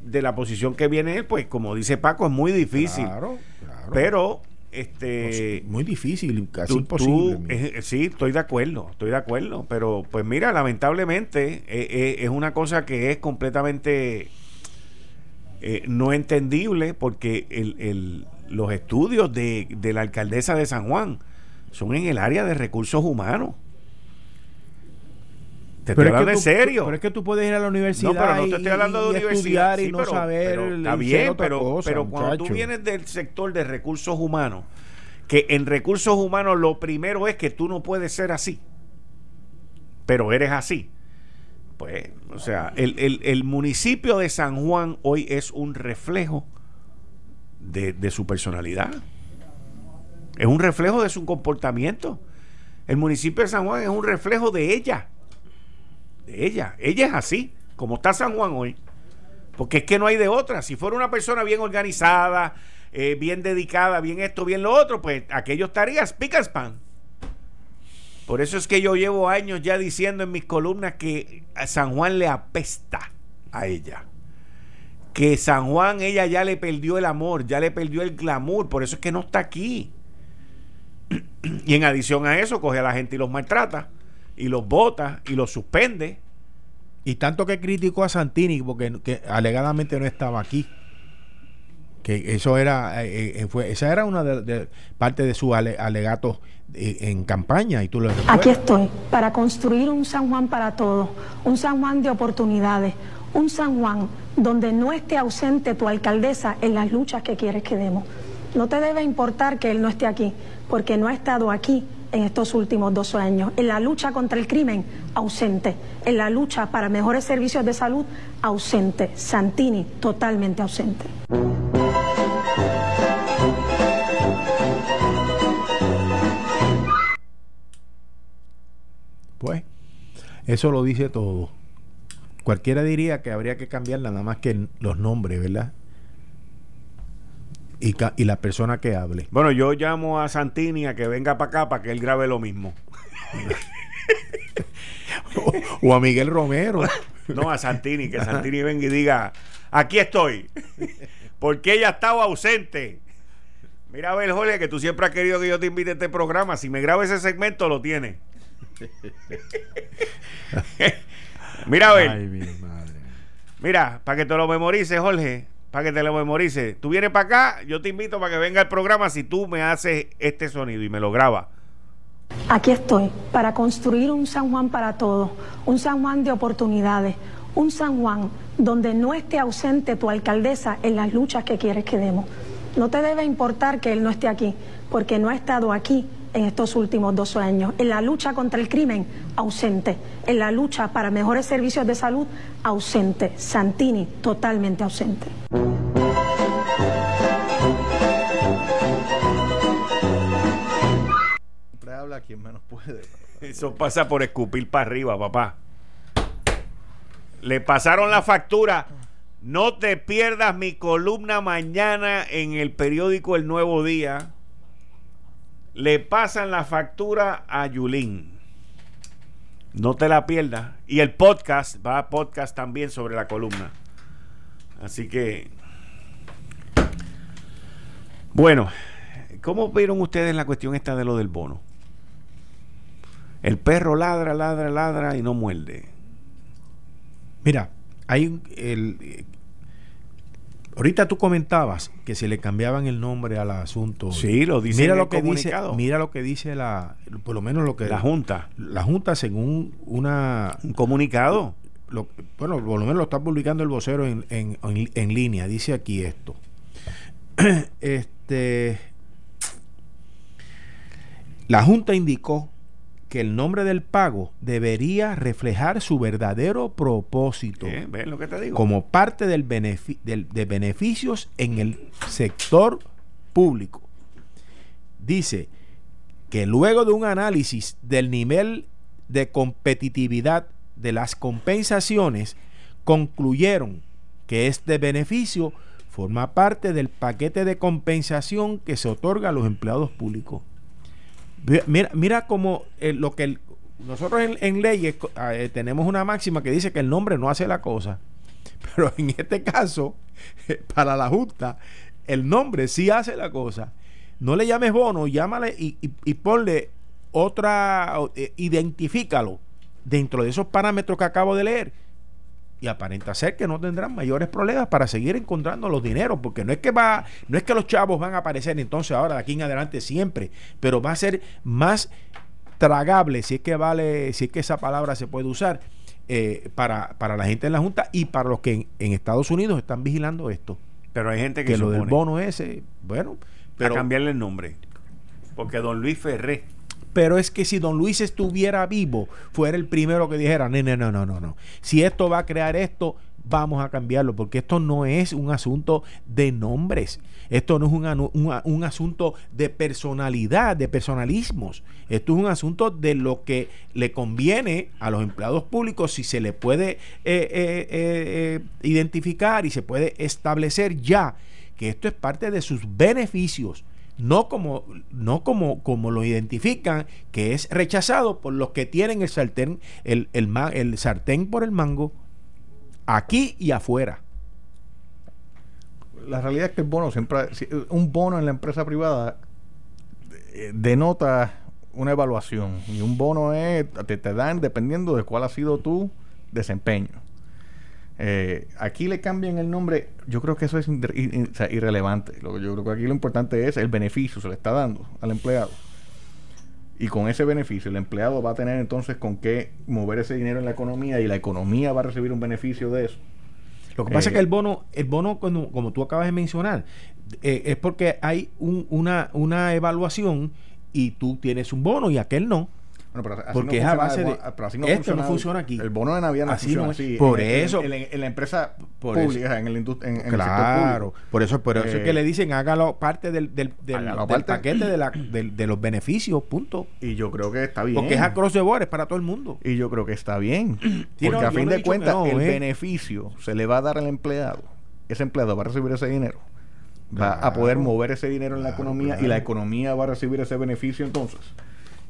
Speaker 2: de la posición que viene él, pues como dice Paco, es muy difícil. Claro, claro. Pero este
Speaker 5: muy difícil casi imposible
Speaker 2: eh, sí estoy de acuerdo estoy de acuerdo pero pues mira lamentablemente eh, eh, es una cosa que es completamente no entendible porque el, los estudios de, de la alcaldesa de San Juan son en el área de recursos humanos te estoy hablando en serio.
Speaker 5: pero es que tú puedes ir a la universidad.
Speaker 2: No, pero no te estoy hablando de universidad.
Speaker 5: y no saber.
Speaker 2: está bien, pero, pero cuando tú vienes del sector de recursos humanos, que en recursos humanos lo primero es que tú no puedes ser así. Pero eres así. Pues, o sea, el, el, el municipio de San Juan hoy es un reflejo de, de su personalidad. Es un reflejo de su comportamiento. El municipio de San Juan es un reflejo de ella de ella. Ella es así, como está San Juan hoy. Porque es que no hay de otra. Si fuera una persona bien organizada, eh, bien dedicada, bien esto, bien lo otro, pues aquello estaría spick pan. Por eso es que yo llevo años ya diciendo en mis columnas que a San Juan le apesta a ella. Que San Juan ella ya le perdió el amor, ya le perdió el glamour, por eso es que no está aquí. Y en adición a eso, coge a la gente y los maltrata y los vota y los suspende.
Speaker 5: Y tanto que criticó a Santini porque que alegadamente no estaba aquí. Que eso era, eh, eh, fue, esa era una de, parte de su alegato eh, en campaña y tú lo
Speaker 3: Aquí estoy para construir un San Juan para todos, un San Juan de oportunidades, un San Juan donde no esté ausente tu alcaldesa en las luchas que quieres que demos. No te debe importar que él no esté aquí, porque no ha estado aquí en estos últimos dos años. En la lucha contra el crimen, ausente. En la lucha para mejores servicios de salud, ausente. Santini, totalmente ausente.
Speaker 5: Pues, eso lo dice todo. Cualquiera diría que habría que cambiarla, nada más que los nombres, ¿verdad? Y, la persona que hable.
Speaker 2: Bueno, yo llamo a Santini a que venga para acá para que él grabe lo mismo.
Speaker 5: O, o a Miguel Romero.
Speaker 2: No, a Santini, que Santini venga y diga, aquí estoy. Porque ella estaba ausente. Mira, a ver, Jorge, que tú siempre has querido que yo te invite a este programa. Si me grabo ese segmento, lo tienes. Mira, a ver.
Speaker 5: Ay, mi madre.
Speaker 2: Mira, para que te lo memorices, Jorge, para que te lo memorices. Tú vienes para acá, yo te invito para que venga al programa si tú me haces este sonido y me lo grabas.
Speaker 3: Aquí estoy para construir un San Juan para todos, un San Juan de oportunidades, un San Juan donde no esté ausente tu alcaldesa en las luchas que quieres que demos. No te debe importar que él no esté aquí, porque no ha estado aquí en estos últimos dos años. En la lucha contra el crimen, ausente. En la lucha para mejores servicios de salud, ausente. Santini, totalmente ausente.
Speaker 6: Siempre habla quien menos puede.
Speaker 2: Eso pasa por escupir para arriba, papá. Le pasaron la factura. No te pierdas mi columna mañana en el periódico El Nuevo Día. Le pasan la factura a Yulín. No te la pierdas. Y el podcast, va a podcast también sobre la columna. Así que... Bueno, ¿cómo vieron ustedes la cuestión esta de lo del bono? El perro ladra, ladra, ladra y no muerde.
Speaker 5: Mira, hay el, ahorita tú comentabas que se le cambiaban el nombre al asunto.
Speaker 2: Sí, lo dice
Speaker 5: mira lo
Speaker 2: el
Speaker 5: que dice, mira lo que dice la, por lo menos lo que
Speaker 2: La Junta.
Speaker 5: la junta según una
Speaker 2: Un comunicado.
Speaker 5: lo- bueno, por lo menos lo está publicando el vocero en, en, en- en línea. Dice aquí esto. este. La Junta indicó que el nombre del pago debería reflejar su verdadero propósito
Speaker 2: ¿Eh? ¿Ves lo que te digo?
Speaker 5: como parte del benefi- del- de beneficios en el sector público. Dice que luego de un análisis del nivel de competitividad de las compensaciones, concluyeron que este beneficio forma parte del paquete de compensación que se otorga a los empleados públicos. Mira, mira cómo eh, lo que el- nosotros en, leyes ah, eh, tenemos una máxima que dice que el nombre no hace la cosa. Pero en este caso, para la Junta, el nombre sí hace la cosa. No le llames bono, llámale y, y- y ponle otra, eh, identifícalo dentro de esos parámetros que acabo de leer. Y aparenta ser que no tendrán mayores problemas para seguir encontrando los dineros, porque no es que va, no es que los chavos van a aparecer entonces ahora de aquí en adelante siempre, pero va a ser más tragable, si es que vale, si es que esa palabra se puede usar, eh, para, para la gente en la Junta y para los que en, en Estados Unidos están vigilando esto.
Speaker 2: Pero hay gente que,
Speaker 5: Que lo del bono ese, bueno,
Speaker 2: pero
Speaker 5: pero,
Speaker 2: cambiarle el nombre. Porque don Luis Ferré,
Speaker 5: pero es que si don Luis estuviera vivo, fuera el primero que dijera, no, no, no, no, no. Si esto va a crear esto, vamos a cambiarlo, porque esto no es un asunto de nombres. Esto no es un asunto de personalidad, de personalismos. Esto es un asunto de lo que le conviene a los empleados públicos si se le puede eh, eh, eh, eh, identificar y se puede establecer ya que esto es parte de sus beneficios no como no como como lo identifican que es rechazado por los que tienen el sartén el, el, el sartén por el mango aquí y afuera
Speaker 6: La realidad es que el bono siempre. si- Un bono en la empresa privada eh, denota una evaluación. Y un bono es. Te, te dan dependiendo de cuál ha sido tu desempeño. Eh, aquí le cambian el nombre. Yo creo que eso es o sea, irrelevante. Lo, yo creo que aquí lo importante es el beneficio se le está dando al empleado. Y con ese beneficio, el empleado va a tener entonces con qué mover ese dinero en la economía y la economía va a recibir un beneficio de eso.
Speaker 5: Lo que pasa
Speaker 6: Eh,
Speaker 5: es que el bono, el bono como, como tú acabas de mencionar, eh, es porque hay un- una, una evaluación y tú tienes un bono y aquel no.
Speaker 6: Bueno, pero así
Speaker 5: Porque es
Speaker 6: no
Speaker 5: a
Speaker 6: funciona
Speaker 5: base de-
Speaker 6: pero así
Speaker 5: esto no
Speaker 6: funciona el-
Speaker 5: funciona aquí.
Speaker 6: El bono de Navidad no
Speaker 5: Así
Speaker 6: funciona
Speaker 5: no es.
Speaker 6: así.
Speaker 5: Por
Speaker 6: En-
Speaker 5: eso-
Speaker 6: En, en la empresa
Speaker 5: Por
Speaker 6: pública,
Speaker 5: eso.
Speaker 6: en el, en, el sector
Speaker 5: Claro,
Speaker 6: público.
Speaker 5: por eso, por eso es
Speaker 6: Eh,
Speaker 5: que le dicen hágalo parte del, del, del,
Speaker 6: hágalo
Speaker 5: del
Speaker 6: parte.
Speaker 5: paquete de, la, del- de los beneficios, punto.
Speaker 6: Y yo creo que está bien.
Speaker 5: Porque es across the board, es para todo el mundo.
Speaker 6: Y yo creo que está bien.
Speaker 5: Sí,
Speaker 6: Porque
Speaker 5: no,
Speaker 6: a fin
Speaker 5: no
Speaker 6: de cuentas,
Speaker 5: no,
Speaker 6: el
Speaker 5: ¿eh?
Speaker 6: beneficio se le va a dar al empleado. Ese empleado va a recibir ese dinero. Va a poder mover ese dinero en la
Speaker 5: Claro,
Speaker 6: economía y la economía va a recibir ese beneficio entonces.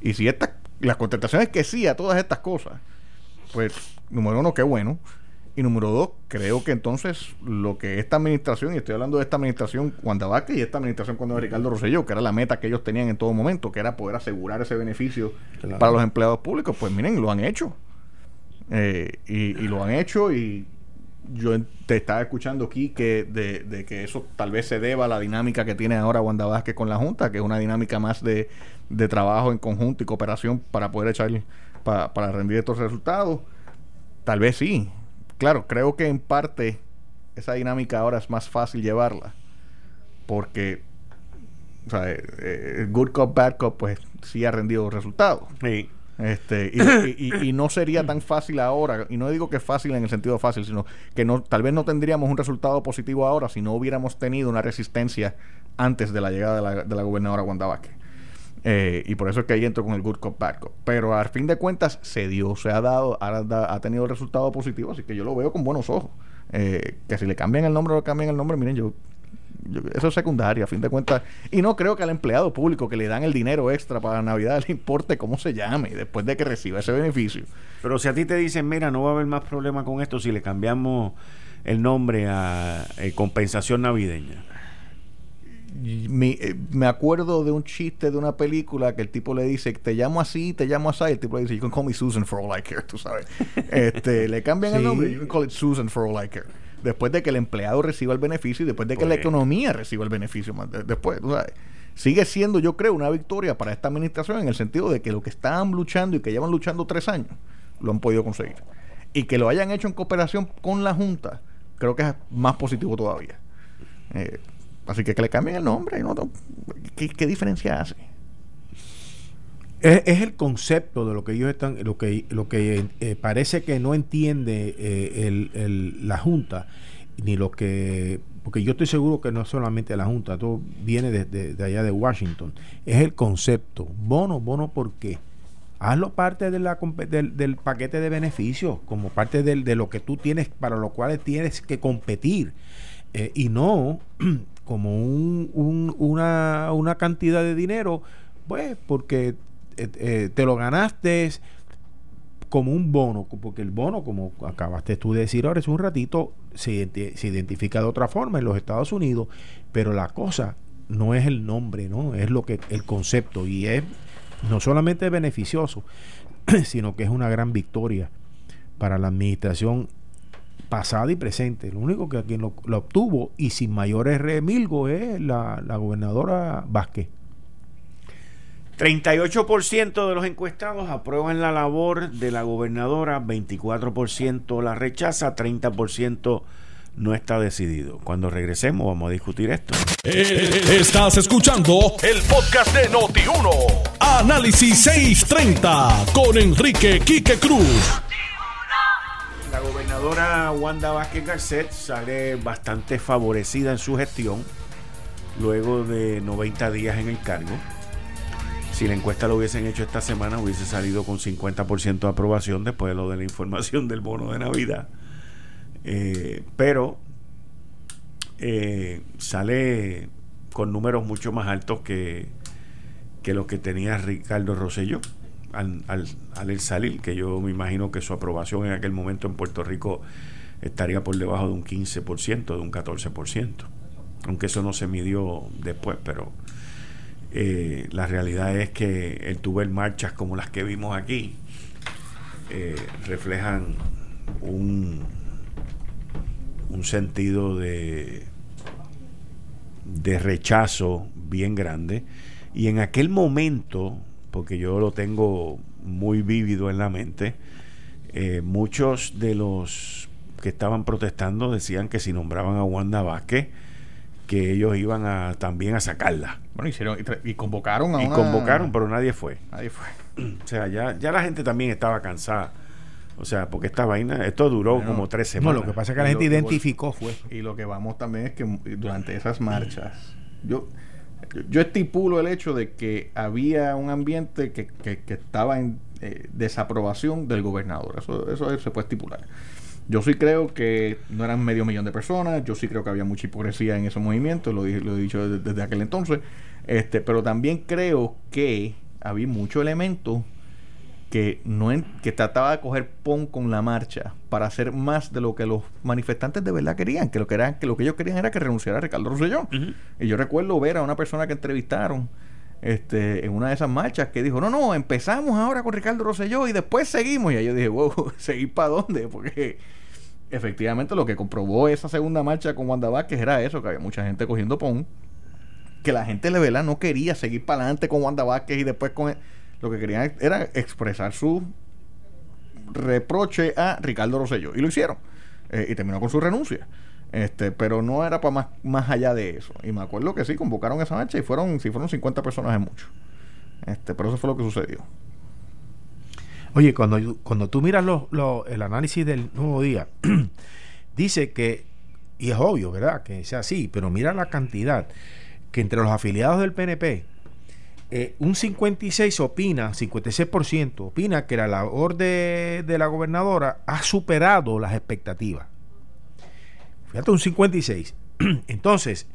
Speaker 6: Y si esta, la contestación es que sí a todas estas cosas, pues, número uno, qué bueno. Y número dos, creo que entonces lo que esta administración, y estoy hablando de esta administración Wanda Vázquez y esta administración cuando era Ricardo Rosselló, que era la meta que ellos tenían en todo momento, que era poder asegurar ese beneficio
Speaker 5: Claro.
Speaker 6: para los empleados públicos, pues miren, lo han hecho. Eh, y, y lo han hecho y yo te estaba escuchando aquí que de, de que eso tal vez se deba a la dinámica que tiene ahora Wanda Vázquez con la Junta, que es una dinámica más de, de trabajo en conjunto y cooperación para poder echar, pa- para rendir estos resultados. Tal vez sí. Claro, creo que en parte esa dinámica ahora es más fácil llevarla. Porque, o eh, eh, good cop, bad cop, pues sí ha rendido resultados.
Speaker 2: Sí.
Speaker 6: Este, y, y- y- no sería tan fácil ahora, y no digo que fácil en el sentido fácil, sino que no, tal vez no tendríamos un resultado positivo ahora si no hubiéramos tenido una resistencia antes de la llegada de la, de la gobernadora Wanda Vázquez. Eh, y por eso es que ahí entro con el good cop, bad cop. Pero al fin de cuentas se dio, se ha dado, ha, ha tenido resultado positivo, así que yo lo veo con buenos ojos. Eh, que si le cambian el nombre o cambian el nombre, miren, yo yo- eso es secundario, a fin de cuentas. Y no creo que al empleado público que le dan el dinero extra para Navidad le importe cómo se llame después de que reciba ese beneficio.
Speaker 2: Pero si a ti te dicen, mira, no va a haber más problema con esto si le cambiamos el nombre a eh, compensación navideña.
Speaker 6: Mi- eh, me acuerdo de un chiste de una película que el tipo le dice, te llamo así, te llamo así, el tipo le dice, you can call me Susan for all I care, tú sabes. Este, le cambian el nombre, you can call it Susan for all I care. Después de que el empleado reciba el beneficio y después de que la economía reciba el beneficio más de- después, tú sabes. Sigue siendo, yo creo, una victoria para esta administración en el sentido de que lo que estaban luchando y que llevan luchando tres años, lo han podido conseguir. Y que lo hayan hecho en cooperación con la Junta, creo que es más positivo todavía. Eh, así que que le cambien el nombre. ¿no? ¿Qué, qué diferencia hace?
Speaker 5: Es, el concepto de lo que ellos están, lo que, lo que eh, parece que no entiende eh, el- el- la Junta, ni lo que, porque yo estoy seguro que no es solamente la Junta, todo viene de, de- allá de Washington, es el concepto. Bono, bono, ¿por qué? Hazlo parte de la, del, del paquete de beneficios, como parte del- de lo que tú tienes, para lo cual tienes que competir, eh, y no como un, un- una, una cantidad de dinero, pues porque eh, eh, te lo ganaste como un bono, porque el bono, como acabaste tú de decir ahora, es un ratito, se, se identifica de otra forma en los Estados Unidos, pero la cosa no es el nombre, ¿no? Es lo que el concepto y es no solamente beneficioso, sino que es una gran victoria para la administración pasada y presente. Lo único que quien lo, lo obtuvo y sin mayores remilgos es la, la gobernadora Vázquez.
Speaker 2: 38% de los encuestados aprueban la labor de la gobernadora, 24% la rechaza, 30% no está decidido. Cuando regresemos vamos a discutir esto.
Speaker 1: Eh, Estás escuchando el podcast de Noti1. Análisis 630 con Enrique Quique Cruz.
Speaker 2: La gobernadora Wanda Vázquez Garcet sale bastante favorecida en su gestión luego de 90 días en el cargo. Si la encuesta lo hubiesen hecho esta semana, hubiese salido con 50% de aprobación después de lo de la información del bono de Navidad. Eh, pero eh, sale con números mucho más altos que, que los que tenía Ricardo Rosselló al, al, al él salir, que yo me imagino que su aprobación en aquel momento en Puerto Rico estaría por debajo de un 15%, de un 14%, aunque eso no se midió después, pero eh, la realidad es que el tuber marchas como las que vimos aquí eh, reflejan un, un sentido de, de rechazo bien grande. Y en aquel momento, porque yo lo tengo muy vívido en la mente, eh, muchos de los que estaban protestando decían que si nombraban a Wanda Vázquez, que ellos iban a también a sacarla.
Speaker 6: Bueno, hicieron y, convocaron a
Speaker 2: Y
Speaker 6: una-
Speaker 2: convocaron, pero nadie fue.
Speaker 6: Nadie fue.
Speaker 2: O sea, ya, ya la gente también estaba cansada. O sea, porque esta vaina, esto duró
Speaker 6: Bueno,
Speaker 2: como tres
Speaker 5: No,
Speaker 2: semanas.
Speaker 5: lo que pasa es que la
Speaker 6: Y
Speaker 5: gente identificó fue.
Speaker 6: Y lo que vamos también es que durante esas marchas, yo, yo estipulo el hecho de que había un ambiente que, que- que estaba en eh, desaprobación del gobernador. Eso, eso se puede estipular. Yo sí creo que no eran medio millón de personas, yo sí creo que había mucha hipocresía en ese movimiento, lo, dije- lo he dicho desde, desde aquel entonces, este, pero también creo que había mucho elemento que no en- que trataba de coger pon con la marcha para hacer más de lo que los manifestantes de verdad querían, que lo que eran, que lo que ellos querían era que renunciara Ricardo Rosselló. Y yo recuerdo ver a una persona que entrevistaron este, en una de esas marchas que dijo, no, no, empezamos ahora con Ricardo Rosselló y después seguimos. Y yo dije, wow, ¿seguir para dónde? Porque efectivamente lo que comprobó esa segunda marcha con Wanda Vázquez era eso, que había mucha gente cogiendo pon, que la gente de verdad no quería seguir para adelante con Wanda Vázquez y después con... Lo que querían era expresar su reproche a Ricardo Rosselló. Y lo hicieron. Eh, y terminó con su renuncia. Este, pero no era para más, más allá de eso. Y me acuerdo que sí, convocaron esa marcha y fueron, si fueron 50 personas es mucho. Este, pero eso fue lo que sucedió.
Speaker 5: Oye, cuando, cuando tú miras los- los- el análisis del nuevo día, dice que, y es obvio, ¿verdad? Que sea así, pero mira la cantidad, que entre los afiliados del PNP, eh, un 56 opina, 56% opina que la labor de, de la gobernadora ha superado las expectativas. Fíjate, un 56. Entonces,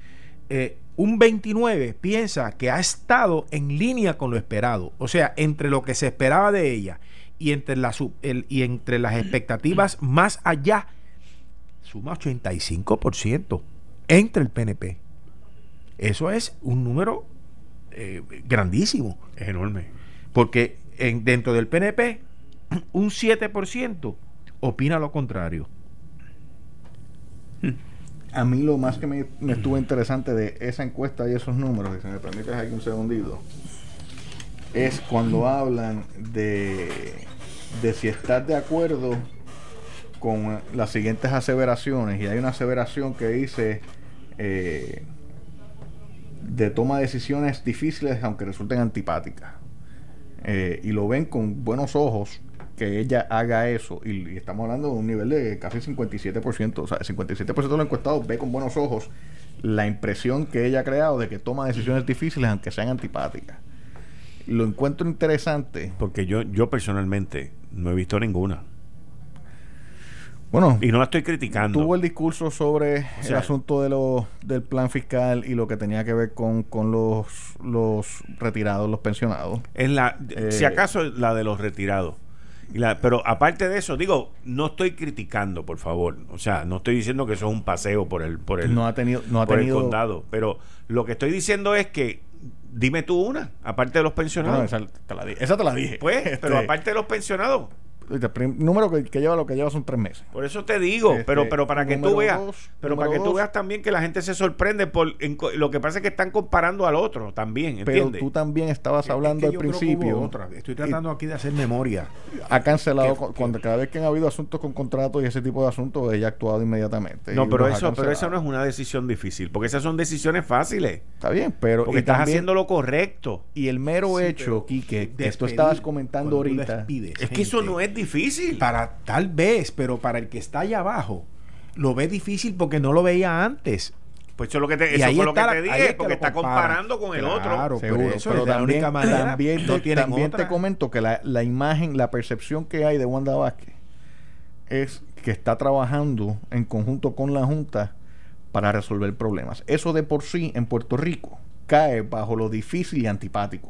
Speaker 5: eh, un 29 piensa que ha estado en línea con lo esperado. O sea, entre lo que se esperaba de ella y entre, la, el- y entre las expectativas más allá, suma 85% entre el PNP. Eso es un número eh, grandísimo.
Speaker 2: Es enorme.
Speaker 5: Porque en, dentro del PNP, un 7% opina lo contrario.
Speaker 6: A mí lo más que me, estuvo interesante de esa encuesta y esos números, y si me permites aquí un segundito, es cuando hablan de, de si estás de acuerdo con las siguientes aseveraciones. Y hay una aseveración que dice eh, de toma de decisiones difíciles aunque resulten antipáticas. Eh, y lo ven con buenos ojos que ella haga eso. Y, y estamos hablando de un nivel de casi 57%. O sea, el 57% de los encuestados ve con buenos ojos la impresión que ella ha creado de que toma decisiones difíciles aunque sean antipáticas. Lo encuentro interesante.
Speaker 2: Porque yo, yo personalmente no he visto ninguna.
Speaker 6: Bueno,
Speaker 2: Y no la estoy criticando.
Speaker 6: tuvo el discurso sobre el
Speaker 2: sea,
Speaker 6: asunto de lo, del plan fiscal y lo que tenía que ver con, con los, los retirados, los pensionados.
Speaker 2: Es la,
Speaker 6: Eh,
Speaker 2: si acaso la de los retirados. La- pero aparte de eso, digo, no estoy criticando, por favor. O sea, no estoy diciendo que eso es un paseo por el, por el,
Speaker 6: no ha tenido, no ha
Speaker 2: por el condado. Pero lo que estoy diciendo es que, dime tú una, aparte de los
Speaker 6: No,
Speaker 2: pensionados.
Speaker 6: esa, te la esa te la dije.
Speaker 2: pues,
Speaker 6: Este,
Speaker 2: pero aparte de los pensionados.
Speaker 6: Número que, que lleva lo que lleva son tres meses.
Speaker 2: Por eso te digo,
Speaker 6: Este,
Speaker 2: pero pero para que tú veas,
Speaker 6: dos,
Speaker 2: pero para que tú veas también que la gente se sorprende por en lo que pasa es que están comparando al otro también,
Speaker 6: Pero tú también estabas hablando
Speaker 5: Es
Speaker 6: al
Speaker 5: que
Speaker 6: principio.
Speaker 5: otra. Estoy tratando aquí de hacer memoria.
Speaker 6: Ha cancelado
Speaker 5: Que-
Speaker 6: cuando cada vez que han habido asuntos con contratos y ese tipo de asuntos, ella ha actuado inmediatamente.
Speaker 2: no, pero eso, pero esa no es una decisión difícil, porque esas son decisiones fáciles,
Speaker 6: Está bien, pero
Speaker 2: porque estás
Speaker 6: también-
Speaker 2: haciendo lo correcto.
Speaker 6: y el mero
Speaker 5: Sí,
Speaker 6: hecho, Quique, que tú estabas comentando ahorita.
Speaker 5: despides
Speaker 2: Es que eso no es difícil.
Speaker 5: Para tal vez, pero para el que está allá abajo, lo ve difícil porque no lo veía antes.
Speaker 2: Pues eso es lo que te, eso
Speaker 5: ahí
Speaker 2: fue lo que
Speaker 5: está
Speaker 2: te
Speaker 5: la-
Speaker 2: dije,
Speaker 5: es
Speaker 2: porque está
Speaker 5: compara.
Speaker 2: comparando con el
Speaker 5: Claro,
Speaker 2: otro.
Speaker 5: por
Speaker 6: Seguro,
Speaker 5: eso
Speaker 6: pero
Speaker 5: es la
Speaker 6: también,
Speaker 5: única manera.
Speaker 6: también,
Speaker 5: No
Speaker 6: te,
Speaker 5: tienen
Speaker 6: también te
Speaker 5: otra.
Speaker 6: comento que la, la imagen, la percepción que hay de Wanda Vázquez es que está trabajando en conjunto con la Junta para resolver problemas. Eso de por sí en Puerto Rico cae bajo lo difícil y antipático.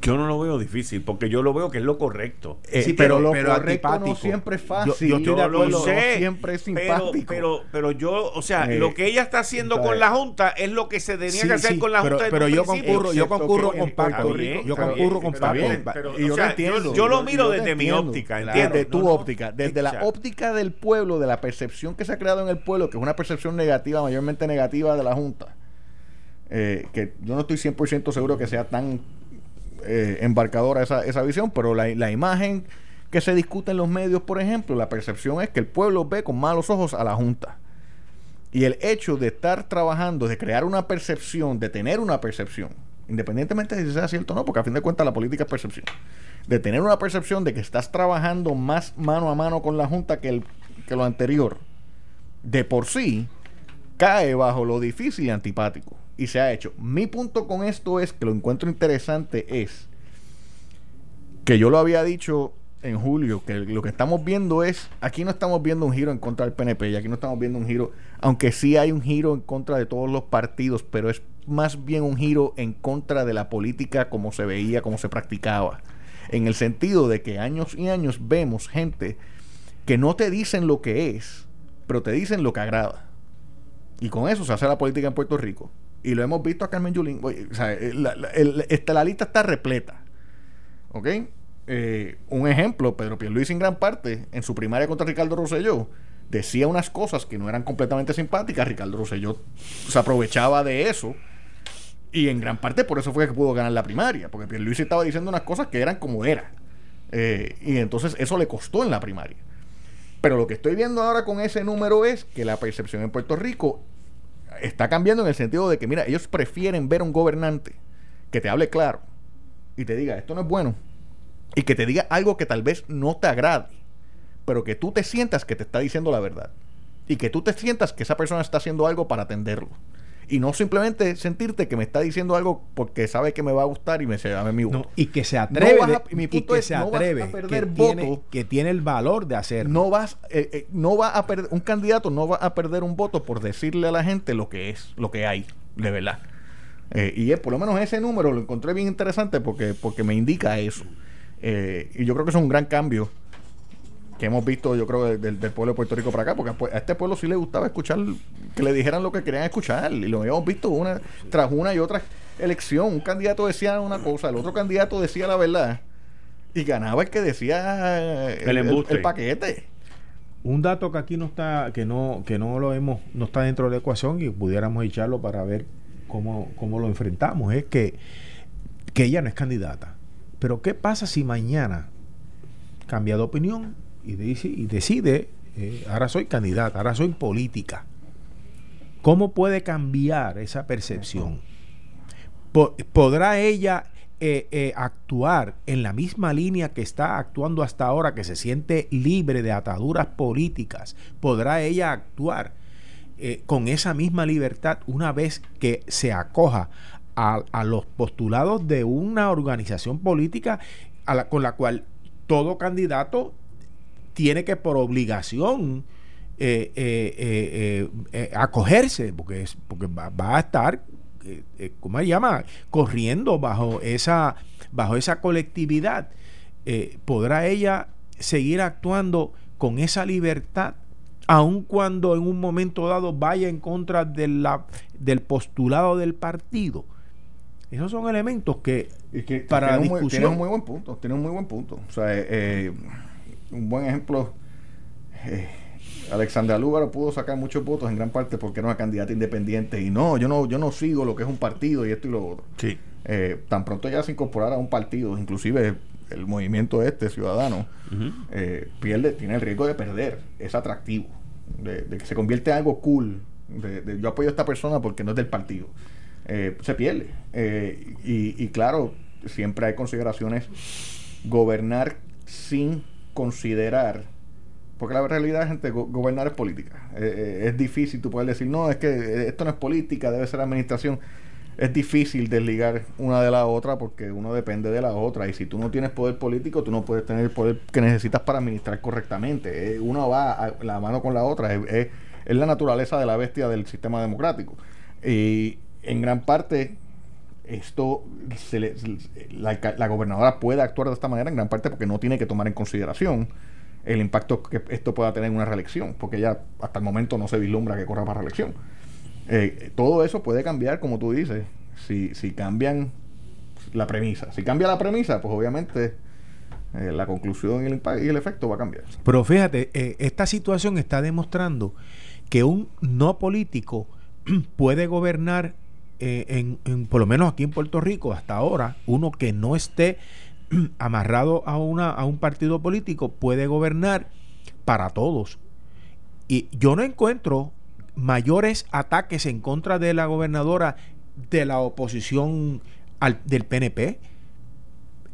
Speaker 2: Yo no lo veo difícil, porque yo lo veo que es lo correcto.
Speaker 6: Eh,
Speaker 5: Sí,
Speaker 6: pero,
Speaker 5: pero-
Speaker 6: lo
Speaker 5: pero
Speaker 6: correcto no siempre es
Speaker 5: Yo-
Speaker 6: fácil.
Speaker 5: yo estoy de
Speaker 2: Yo lo sé,
Speaker 6: siempre es
Speaker 2: pero,
Speaker 6: simpático.
Speaker 2: pero, pero yo, o sea,
Speaker 6: Eh,
Speaker 2: lo que ella está haciendo con la Junta es lo que se tenía
Speaker 5: Sí,
Speaker 2: que hacer
Speaker 5: sí,
Speaker 2: con la Junta.
Speaker 5: pero yo concurro- yo concurro con.
Speaker 6: Puerto Rico-
Speaker 5: yo concurro con
Speaker 2: está
Speaker 5: Paco.
Speaker 2: bien,
Speaker 5: Pa-
Speaker 2: pero,
Speaker 6: y
Speaker 2: o
Speaker 6: yo
Speaker 2: sea,
Speaker 6: lo entiendo.
Speaker 2: Yo, lo
Speaker 6: Yo-
Speaker 2: miro
Speaker 6: yo
Speaker 2: desde mi
Speaker 6: entiendo.
Speaker 2: óptica,
Speaker 6: Desde tu óptica, desde la óptica del pueblo, de la percepción que se ha creado en el pueblo, que es una percepción negativa, mayormente negativa de la Junta, eh, que yo no estoy 100% seguro que sea tan eh, embarcadora esa, esa visión, pero la, la imagen que se discute en los medios, por ejemplo, la percepción es que el pueblo ve con malos ojos a la Junta. Y el hecho de estar trabajando, de crear una percepción, de tener una percepción, independientemente de si sea cierto o no, porque a fin de cuentas la política es percepción, de tener una percepción de que estás trabajando más mano a mano con la Junta que, el, que lo anterior, de por sí, cae bajo lo difícil y antipático. Y se ha hecho. Mi punto con esto es que lo encuentro interesante es que yo lo había dicho en julio, que lo que estamos viendo es, aquí no estamos viendo un giro en contra del PNP, y aquí no estamos viendo un giro, aunque sí hay un giro en contra de todos los partidos, pero es más bien un giro en contra de la política como se veía, como se practicaba. En el sentido de que años y años vemos gente que no te dicen lo que es, pero te dicen lo que agrada. Y con eso se hace la política en Puerto Rico. Y lo hemos visto a Carmen Yulín. O sea, la, la lista está repleta. ¿Ok? Eh, un ejemplo, Pedro Pierluisi en gran parte, en su primaria contra Ricardo Rosselló, decía unas cosas que no eran completamente simpáticas. Ricardo Rosselló se aprovechaba de eso. Y en gran parte por eso fue que pudo ganar la primaria, porque Pierluisi estaba diciendo unas cosas que eran como era. Eh, y entonces eso le costó en la primaria. Pero lo que estoy viendo ahora con ese número es que la percepción en Puerto Rico está cambiando en el sentido de que, mira, ellos prefieren ver a un gobernante que te hable claro y te diga, esto no es bueno, y que te diga algo que tal vez no te agrade, pero que tú te sientas que te está diciendo la verdad y que tú te sientas que esa persona está haciendo algo para atenderlo. Y no simplemente sentirte que me está diciendo algo porque sabe que me va a gustar y me se llame mi voto.
Speaker 5: y que se atreve, mi punto es, no a perder que voto, tiene, que tiene el valor de hacerlo.
Speaker 6: No vas, eh, eh, no va a perder, un candidato no va a perder un voto por decirle a la gente lo que es, lo que hay, de verdad. Eh, y por lo menos ese número lo encontré bien interesante porque, porque me indica eso. Eh, y yo creo que es un gran cambio que hemos visto, yo creo, del, pueblo de Puerto Rico para acá, porque a este pueblo sí le gustaba escuchar, que le dijeran lo que querían escuchar, y lo habíamos visto una tras una y otra elección. Un candidato decía una cosa, el otro candidato decía la verdad, y ganaba el que decía el, paquete.
Speaker 5: Un dato que aquí no está, que no, que no lo hemos, no está dentro de la ecuación y pudiéramos echarlo para ver cómo, cómo lo enfrentamos, es que, que ella no es candidata pero ¿qué pasa si mañana cambia de opinión y, decide, eh, ahora soy candidata, ahora soy política? ¿Cómo puede cambiar esa percepción? ¿Podrá ella eh, eh, actuar en la misma línea que está actuando hasta ahora, que se siente libre de ataduras políticas? ¿Podrá ella actuar con esa misma libertad una vez que se acoja a, los postulados de una organización política con la cual todo candidato tiene que por obligación eh, eh, eh, acogerse, porque, es, porque va, a estar, ¿cómo se llama?, corriendo bajo esa, bajo esa colectividad. ¿Podrá ella seguir actuando con esa libertad aun cuando en un momento dado vaya en contra de la, del postulado del partido. Esos son elementos que,
Speaker 6: para tiene discusión... tiene un muy buen punto, tiene un muy buen punto. O sea, eh, eh, un buen ejemplo... Eh, Alexandra Lúgaro pudo sacar muchos votos en gran parte porque era una candidata independiente y no, yo no, yo no sigo lo que es un partido y esto y lo otro.
Speaker 5: Sí.
Speaker 6: tan pronto ya se incorporara a un partido, inclusive el movimiento este ciudadano, pierde, tiene el riesgo de perder ese atractivo, de, que se convierte en algo cool, de, yo apoyo a esta persona porque no es del partido. Eh, se pierde. Eh, y, claro, siempre hay consideraciones. Gobernar sin considerar, porque la realidad, gente, gobernar es política. Eh, es difícil tú puedes decir, no, es que esto no es política, debe ser administración. Es difícil desligar una de la otra porque uno depende de la otra. Y si tú no tienes poder político, tú no puedes tener el poder que necesitas para administrar correctamente. uno va a la mano con la otra. Es la naturaleza de la bestia del sistema democrático. Y, en gran parte esto la, gobernadora puede actuar de esta manera en gran parte porque no tiene que tomar en consideración el impacto que esto pueda tener en una reelección, porque ella hasta el momento no se vislumbra que corra para reelección. Eh, todo eso puede cambiar, como tú dices, si, si cambian la premisa. Si cambia la premisa, pues obviamente eh, la conclusión y el, y el efecto va a cambiar.
Speaker 5: Pero fíjate, eh, esta situación está demostrando que un no político puede gobernar eh, en, por lo menos aquí en Puerto Rico, hasta ahora, uno que no esté amarrado a, una, a un partido político puede gobernar para todos. Y yo no encuentro mayores ataques en contra de la gobernadora de la oposición al, del PNP.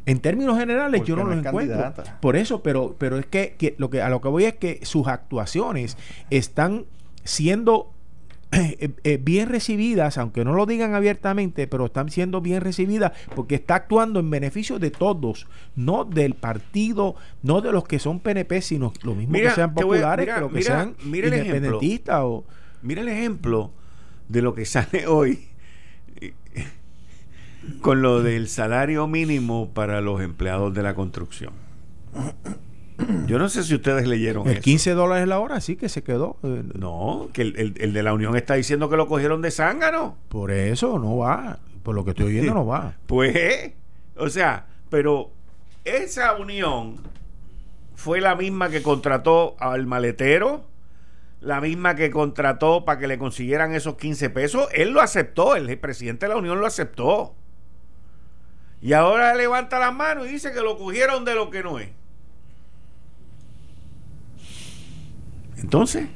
Speaker 5: En términos generales, yo no, los encuentro. Por eso, pero, pero es que, lo que a lo que voy es que sus actuaciones están siendo eh, eh, bien recibidas, aunque no lo digan abiertamente, pero están siendo bien recibidas porque está actuando en beneficio de todos, no del partido, no de los que son PNP, sino lo mismo que sean populares, que que sean independentistas. O,
Speaker 2: mira el ejemplo de lo que sale hoy con lo del salario mínimo para los empleados de la construcción. Yo no sé si ustedes leyeron
Speaker 5: el 15 dólares la hora, sí que se quedó.
Speaker 2: No, que el, de la Unión está diciendo que lo cogieron de zángano.
Speaker 5: Por eso no va. Por lo que estoy oyendo, no va.
Speaker 2: Pues, o sea, pero esa unión fue la misma que contrató al maletero, la misma que contrató para que le consiguieran esos 15 pesos. Él lo aceptó, el presidente de la Unión lo aceptó. Y ahora levanta las manos y dice que lo cogieron de lo que no es. Entonces.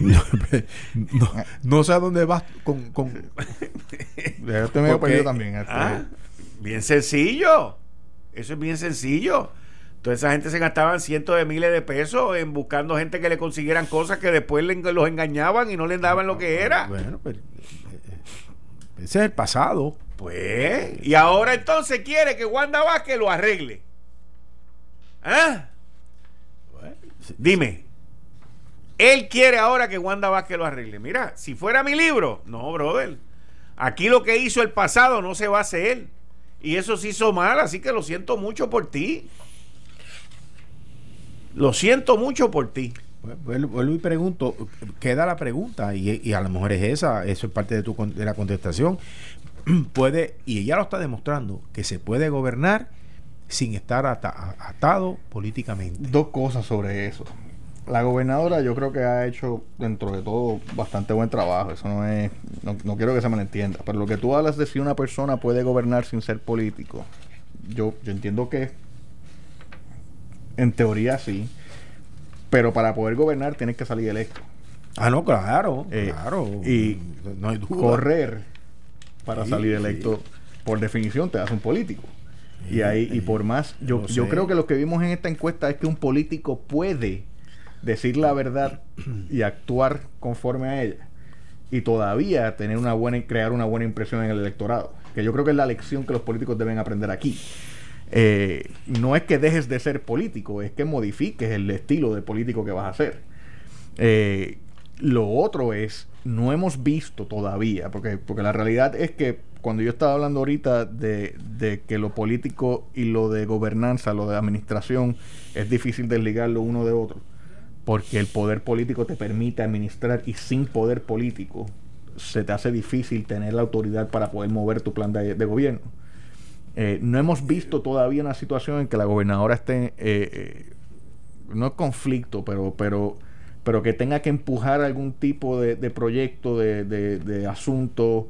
Speaker 5: no, sé a dónde vas con. con...
Speaker 2: también. Este. Ah, bien sencillo. Eso es bien sencillo. Toda esa gente se gastaban cientos de miles de pesos en buscando gente que le consiguieran cosas que después los engañaban y no les daban lo que era. Bueno, pero
Speaker 5: ese es el pasado.
Speaker 2: Pues, y ahora entonces quiere que Wanda Vázquez lo arregle. ¿Ah? Dime. Él quiere ahora que Wanda Vázquez lo arregle. Mira, si fuera mi libro, no, brother. Aquí lo que hizo el pasado no se va a hacer. Y eso se hizo mal, así que lo siento mucho por ti. Lo siento mucho por ti.
Speaker 5: Vuelvo y pregunto, queda la pregunta, y, a lo mejor es esa, eso es parte de, tu, de la contestación. Puede, y ella lo está demostrando, que se puede gobernar sin estar atado políticamente.
Speaker 6: Dos cosas sobre eso. La gobernadora yo creo que ha hecho dentro de todo bastante buen trabajo. Eso no es, no, no quiero que se malentienda. Pero lo que tú hablas de si una persona puede gobernar sin ser político, yo, yo entiendo que en teoría sí pero para poder gobernar tienes que salir electo.
Speaker 5: Ah, no, claro,
Speaker 6: eh, claro. Y no hay correr para salir electo, por definición, te hace un político. Y ahí, y por más, yo, yo creo que lo que vimos en esta encuesta es que un político puede decir la verdad y actuar conforme a ella. Y todavía tener una buena, crear una buena impresión en el electorado. Que yo creo que es la lección que los políticos deben aprender aquí. Eh, no es que dejes de ser político, es que modifiques el estilo de político que vas a hacer. Eh, lo otro es, no hemos visto todavía, porque, porque la realidad es que cuando yo estaba hablando ahorita de, de, que lo político y lo de gobernanza, lo de administración, es difícil desligarlo uno de otro, porque el poder político te permite administrar y sin poder político se te hace difícil tener la autoridad para poder mover tu plan de gobierno. Eh, no hemos visto todavía una situación en que la gobernadora esté, eh, eh, no es conflicto, pero, pero, pero que tenga que empujar algún tipo de, proyecto, de, de, asunto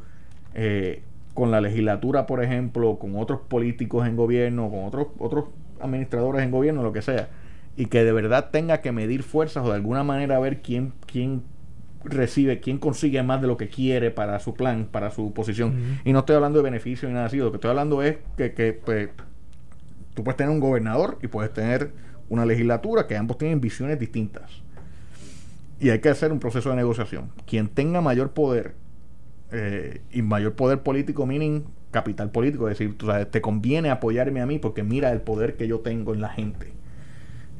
Speaker 6: con la legislatura, por ejemplo, con otros políticos en gobierno, con otros, otros administradores en gobierno, lo que sea, y que de verdad tenga que medir fuerzas o de alguna manera ver quién, quién recibe, quién consigue más de lo que quiere para su plan, para su posición. Y no estoy hablando de beneficio ni nada así. Lo que estoy hablando es que, que pues, tú puedes tener un gobernador y puedes tener una legislatura que ambos tienen visiones distintas. Y hay que hacer un proceso de negociación. Quien tenga mayor poder eh, y mayor poder político, meaning capital político, es decir, tú sabes, te conviene apoyarme a mí porque mira el poder que yo tengo en la gente.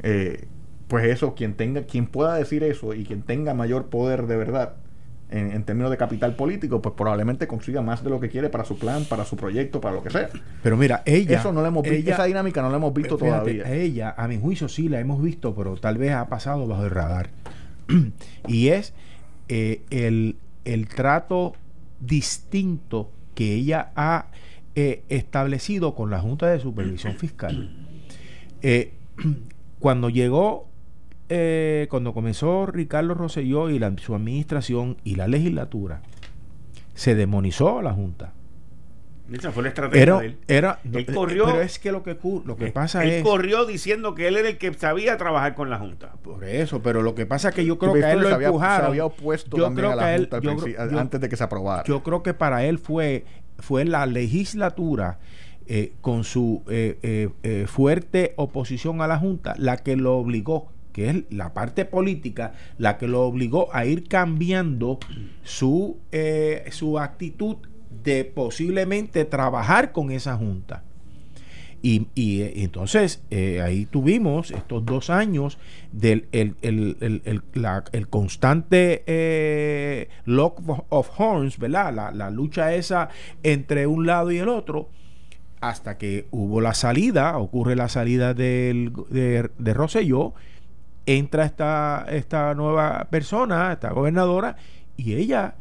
Speaker 6: Eh, pues eso, quien tenga, quien pueda decir eso y quien tenga mayor poder de verdad en, términos de capital político, pues probablemente consiga más de lo que quiere para su plan, para su proyecto, para lo que sea.
Speaker 5: Pero mira, ella.
Speaker 6: Eso no hemos visto, esa dinámica no la hemos visto todavía.
Speaker 5: ella, a mi juicio, sí la hemos visto, pero tal vez ha pasado bajo el radar. y es eh, el, el trato distinto que ella ha eh, establecido con la Junta de Supervisión Fiscal. Eh, cuando llegó eh, cuando comenzó Ricardo Rosselló y su administración y la legislatura, se demonizó a la Junta.
Speaker 2: Esa fue la estrategia
Speaker 5: Era,
Speaker 2: de él.
Speaker 5: era,
Speaker 2: Él corrió-
Speaker 5: pero es que lo que, lo que pasa
Speaker 2: él
Speaker 5: es...
Speaker 2: corrió diciendo que él era el que sabía trabajar con la Junta.
Speaker 5: Por eso, pero lo que pasa es que yo creo que a él lo
Speaker 6: se había, se había opuesto
Speaker 5: Yo
Speaker 6: también
Speaker 5: creo
Speaker 6: a la
Speaker 5: él-
Speaker 6: Junta
Speaker 5: yo yo-
Speaker 6: antes de que se aprobara.
Speaker 5: Yo creo que para él fue, fue la legislatura eh, con su eh, eh, eh, fuerte oposición a la Junta la que lo obligó, que es la parte política, la que lo obligó a ir cambiando su, eh, su actitud de posiblemente trabajar con esa Junta. Y, y, eh, entonces eh, ahí tuvimos estos dos años del el, el- el- el- constante eh, lock of- of horns, ¿verdad? La, la lucha esa entre un lado y el otro, hasta que hubo la salida, ocurre la salida del, de, de Rosselló, entra esta, esta nueva persona, esta gobernadora, y ella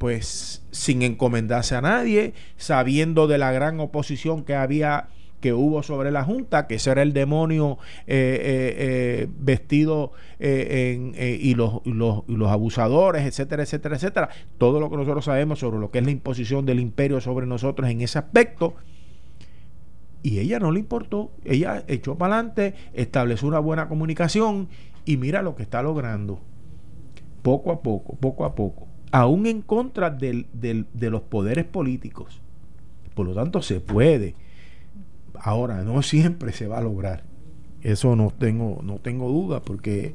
Speaker 5: pues sin encomendarse a nadie, sabiendo de la gran oposición que había que hubo sobre la Junta, que ese era el demonio eh, eh, eh, vestido en, y, los, los, y los abusadores, etcétera, etcétera, etcétera. Todo lo que nosotros sabemos sobre lo que es la imposición del imperio sobre nosotros en ese aspecto. Y ella no le importó, ella echó para adelante, estableció una buena comunicación y mira lo que está logrando. Poco a poco, poco a poco, aún en contra del- del- de los poderes políticos. Por lo tanto, se puede. Ahora, no siempre se va a lograr. Eso no tengo, no tengo duda, porque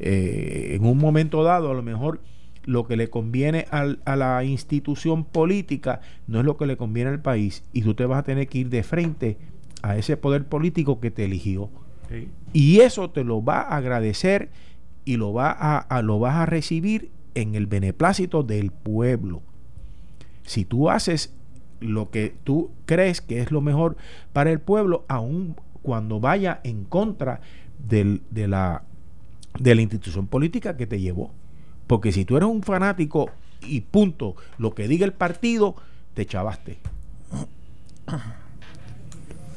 Speaker 5: eh, en un momento dado, a lo mejor lo que le conviene al- a la institución política no es lo que le conviene al país. Y tú te vas a tener que ir de frente a ese poder político que te eligió. Y eso te lo va a agradecer y lo, va a, a- lo vas a recibir en el beneplácito del pueblo. Si tú haces lo que tú crees que es lo mejor para el pueblo, aun cuando vaya en contra del- de, la, de la institución política que te llevó. Porque si tú eres un fanático y punto, lo que diga el partido, te chavaste.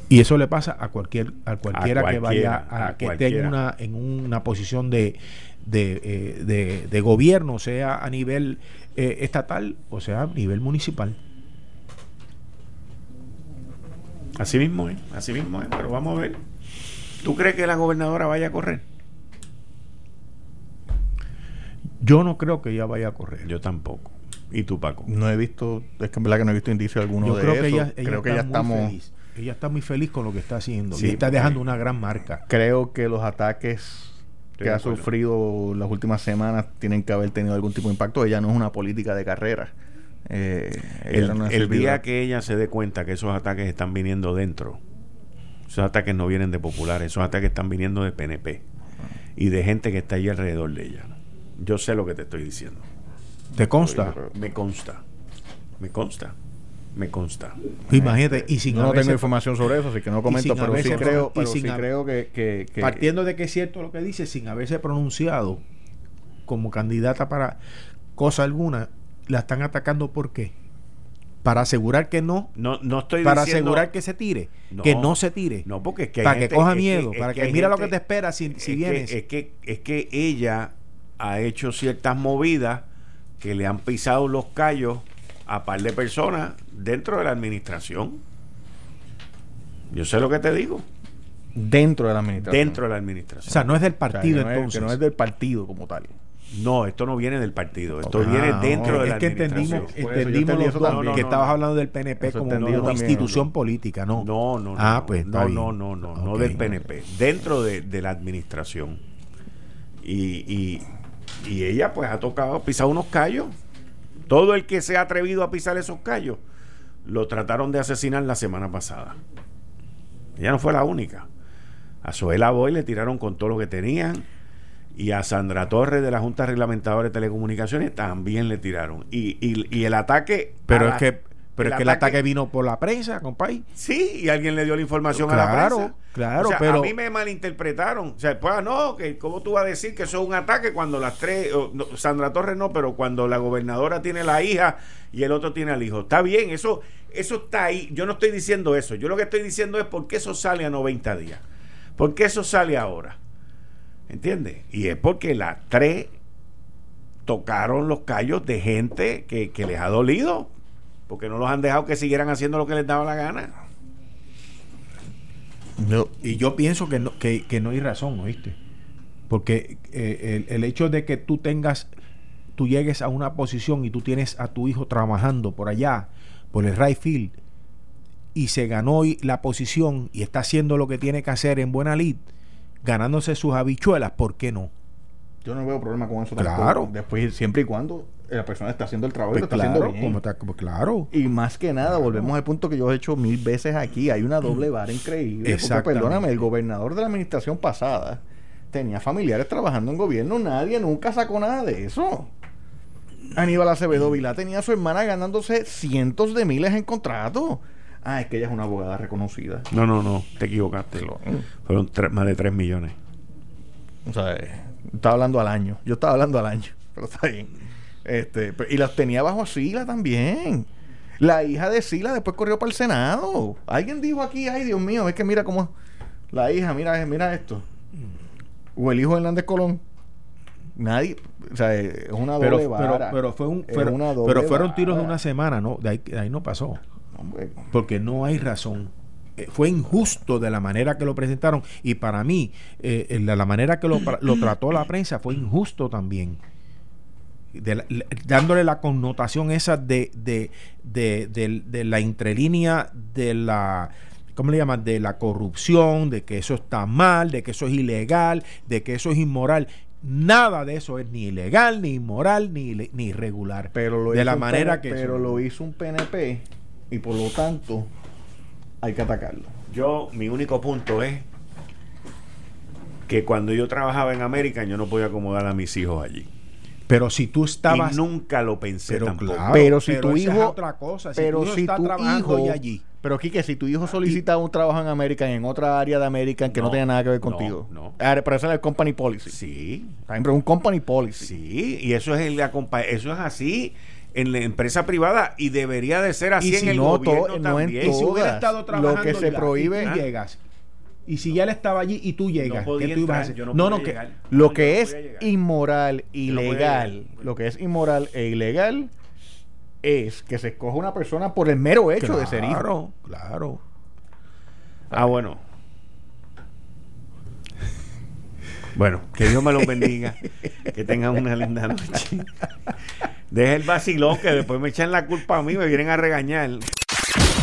Speaker 5: Y eso le pasa a cualquier a cualquiera, que vaya a,
Speaker 2: a
Speaker 5: que esté en una, en una posición de, de, eh, de- de gobierno, sea a nivel eh, estatal o sea a nivel municipal.
Speaker 2: Así mismo es, así mismo es, pero vamos a ver. ¿Tú crees que la gobernadora vaya a correr?
Speaker 5: Yo no creo que ella vaya a correr.
Speaker 2: Yo tampoco. ¿Y tú, Paco?
Speaker 6: No he visto, es que en verdad que no he visto indicio alguno
Speaker 5: Yo
Speaker 6: de
Speaker 5: creo
Speaker 6: eso.
Speaker 5: que ella, ella
Speaker 6: creo que
Speaker 5: está
Speaker 6: ya estamos.
Speaker 5: feliz. Ella está muy feliz con lo que está haciendo
Speaker 2: Sí,
Speaker 5: y está dejando una gran marca.
Speaker 6: Creo que los ataques
Speaker 2: Estoy
Speaker 6: que ha sufrido las últimas semanas tienen que haber tenido algún tipo de impacto. Ella no es una política de carrera. Eh,
Speaker 2: El, día que ella se dé cuenta que esos ataques están viniendo dentro, esos ataques no vienen de populares, esos ataques están viniendo de PNP y de gente que está ahí alrededor de ella. Yo sé lo que te estoy diciendo.
Speaker 5: ¿Te consta?
Speaker 2: Me consta. Me consta. Me consta.
Speaker 5: Imagínate, y sin
Speaker 6: no tengo información sobre eso, así que no comento, pero sí creo,
Speaker 5: y
Speaker 6: pero
Speaker 5: sin
Speaker 6: sí creo que, que- que-
Speaker 5: partiendo de que es cierto lo que dice, sin haberse pronunciado como candidata para cosa alguna, la están atacando ¿por qué? Para asegurar que no,
Speaker 2: No, no estoy
Speaker 5: para
Speaker 2: diciendo-
Speaker 5: asegurar que se tire,
Speaker 2: No,
Speaker 5: que no se tire,
Speaker 2: No, porque es que
Speaker 5: para que coja
Speaker 2: es
Speaker 5: miedo, para que, mira lo que te espera si, si
Speaker 2: es
Speaker 5: vienes.
Speaker 2: Que, es, que, es que ella ha hecho ciertas movidas que le han pisado los callos a par de personas dentro de la administración. Yo sé lo que te digo.
Speaker 6: dentro de la administración.
Speaker 2: Dentro de la
Speaker 5: o
Speaker 2: administración.
Speaker 5: sea, no es del
Speaker 6: O sea,
Speaker 5: partido
Speaker 6: que no es-
Speaker 5: entonces.
Speaker 6: que no es del partido como tal.
Speaker 2: No, esto no viene del partido. Esto
Speaker 6: Ah,
Speaker 2: viene
Speaker 6: ok.
Speaker 2: dentro de
Speaker 5: es
Speaker 2: la
Speaker 5: que
Speaker 2: administración.
Speaker 5: entendimos, entendimos los dos que
Speaker 2: No, no,
Speaker 5: estabas
Speaker 2: no.
Speaker 5: hablando del PNP
Speaker 6: Eso
Speaker 5: como una
Speaker 6: también.
Speaker 5: institución política, ¿no?
Speaker 2: No, no, no.
Speaker 5: Ah,
Speaker 2: no.
Speaker 5: pues
Speaker 2: no, no, no, no, no del PNP. Dentro de, de la administración. Y, y, y ella pues ha tocado pisar unos callos. Todo el que se ha atrevido a pisar esos callos lo trataron de asesinar la semana pasada. Ella no fue la única. A Zoela Boy le tiraron con todo lo que tenían. Y a Sandra Torres de la Junta Reglamentadora de Telecomunicaciones también le tiraron. Y, y, y el ataque.
Speaker 5: Pero es
Speaker 2: la-
Speaker 5: que pero es que el ataque vino por la prensa, compadre.
Speaker 2: Sí, y alguien le dio la información a la
Speaker 5: Claro,
Speaker 2: prensa.
Speaker 5: claro,
Speaker 2: O sea,
Speaker 5: pero-
Speaker 2: a mí me malinterpretaron. O sea, pues no, que cómo tú vas a decir que eso es un ataque cuando las tres, no, Sandra Torres no, pero cuando la gobernadora tiene la hija y el otro tiene al hijo. Está bien, eso eso está ahí. Yo no estoy diciendo eso. Yo lo que estoy diciendo es por qué eso sale a 90 días. ¿Por qué eso sale ahora? ¿Entiendes? Y es porque las tres tocaron los callos de gente que, que les ha dolido. Porque no los han dejado que siguieran haciendo lo que les daba la gana.
Speaker 5: Y yo pienso que no, que, que no hay razón, ¿oíste? Porque eh, el, el hecho de que tú tengas, tú llegues a una posición y tú tienes a tu hijo trabajando por allá, por el right field, y se ganó la posición y está haciendo lo que tiene que hacer en buena lid, ganándose sus habichuelas, ¿por qué no?
Speaker 6: Yo no veo problema con eso.
Speaker 5: Claro.
Speaker 6: tampoco. Después, siempre y cuando la persona está haciendo el trabajo y
Speaker 5: Pues
Speaker 6: lo está haciendo bien.
Speaker 5: como está- como- claro.
Speaker 6: Y más que nada, volvemos al punto que yo he hecho mil veces aquí. Hay una doble vara increíble. Porque, perdóname, el gobernador de la administración pasada tenía familiares trabajando en gobierno. Nadie nunca sacó nada de eso. Aníbal Acevedo Vilá tenía a su hermana ganándose cientos de miles en contrato. Ah, es que ella es una abogada reconocida.
Speaker 2: No, no, no, te equivocaste. Fueron tres- más de 3 millones.
Speaker 6: O sea, eh, estaba hablando al año. Yo estaba hablando al año, pero está bien. Este, pero- y las tenía bajo Sila también. La hija de Sila después corrió para el Senado. Alguien dijo aquí, ay Dios mío, es que mira cómo la hija, mira, mira esto. O el hijo de Hernández Colón. Nadie, o sea, es una doble
Speaker 5: Pero, pero,
Speaker 6: vara.
Speaker 5: pero fue un, fueron-
Speaker 6: una doble
Speaker 5: pero fueron tiros de una semana, ¿no? De ahí, de ahí no pasó.
Speaker 6: Hombre,
Speaker 5: porque no hay razón. Eh, Fue injusto de la manera que lo presentaron y para mí, eh, la, la manera que lo, lo trató la prensa fue injusto también. De la- le- dándole la connotación esa de, de, de, de- de la entrelínea de la, ¿cómo le llaman? De la corrupción, de que eso está mal, de que eso es ilegal, de que eso es inmoral. Nada de eso es ni ilegal, ni inmoral, ni, ni irregular.
Speaker 6: pero lo
Speaker 5: de
Speaker 6: hizo
Speaker 5: la
Speaker 6: un
Speaker 5: manera
Speaker 6: PNP,
Speaker 5: que
Speaker 6: pero lo hizo un PNP y por lo tanto hay que atacarlo.
Speaker 2: Yo, mi único punto es que cuando yo trabajaba en América, yo no podía acomodar a mis hijos allí.
Speaker 5: Pero si tú estabas
Speaker 2: y nunca lo pensé
Speaker 5: Pero
Speaker 2: tampoco.
Speaker 5: claro,
Speaker 6: pero si tu
Speaker 5: esa es
Speaker 6: hijo
Speaker 5: otra cosa. Si
Speaker 6: pero
Speaker 5: tu hijo
Speaker 6: si
Speaker 5: está
Speaker 6: tu
Speaker 5: trabajando
Speaker 6: hijo
Speaker 5: allí.
Speaker 6: pero Quique si tu hijo solicita un trabajo en América en otra área de América que no,
Speaker 2: No,
Speaker 6: tenga nada que ver
Speaker 2: no,
Speaker 6: contigo
Speaker 2: no.
Speaker 6: Ah, pero eso es el company policy
Speaker 2: Sí,
Speaker 6: Siempre un company policy
Speaker 2: sí, y eso es, el, eso es así en la empresa privada y debería de ser así
Speaker 5: Y
Speaker 2: en el
Speaker 6: no,
Speaker 2: gobierno
Speaker 6: to- no en
Speaker 2: también.
Speaker 5: Y si hubiera
Speaker 6: todas. Lo que se
Speaker 5: ya,
Speaker 6: prohíbe-
Speaker 5: y llegas. Y si ya él estaba allí y tú llegas,
Speaker 2: podía
Speaker 5: ¿qué tú ibas a hacer?
Speaker 2: yo no
Speaker 5: no, no, que
Speaker 6: lo
Speaker 2: No,
Speaker 6: que
Speaker 2: no
Speaker 6: es inmoral
Speaker 2: no
Speaker 6: ilegal lo que es inmoral e ilegal es que se escoja una persona por el mero hecho de ser hijo
Speaker 5: Claro, claro.
Speaker 2: Ah, bueno. Bueno, que Dios me los bendiga. que tengan una linda noche. Deja el vacilón que después me echan la culpa a mí, me vienen a regañar.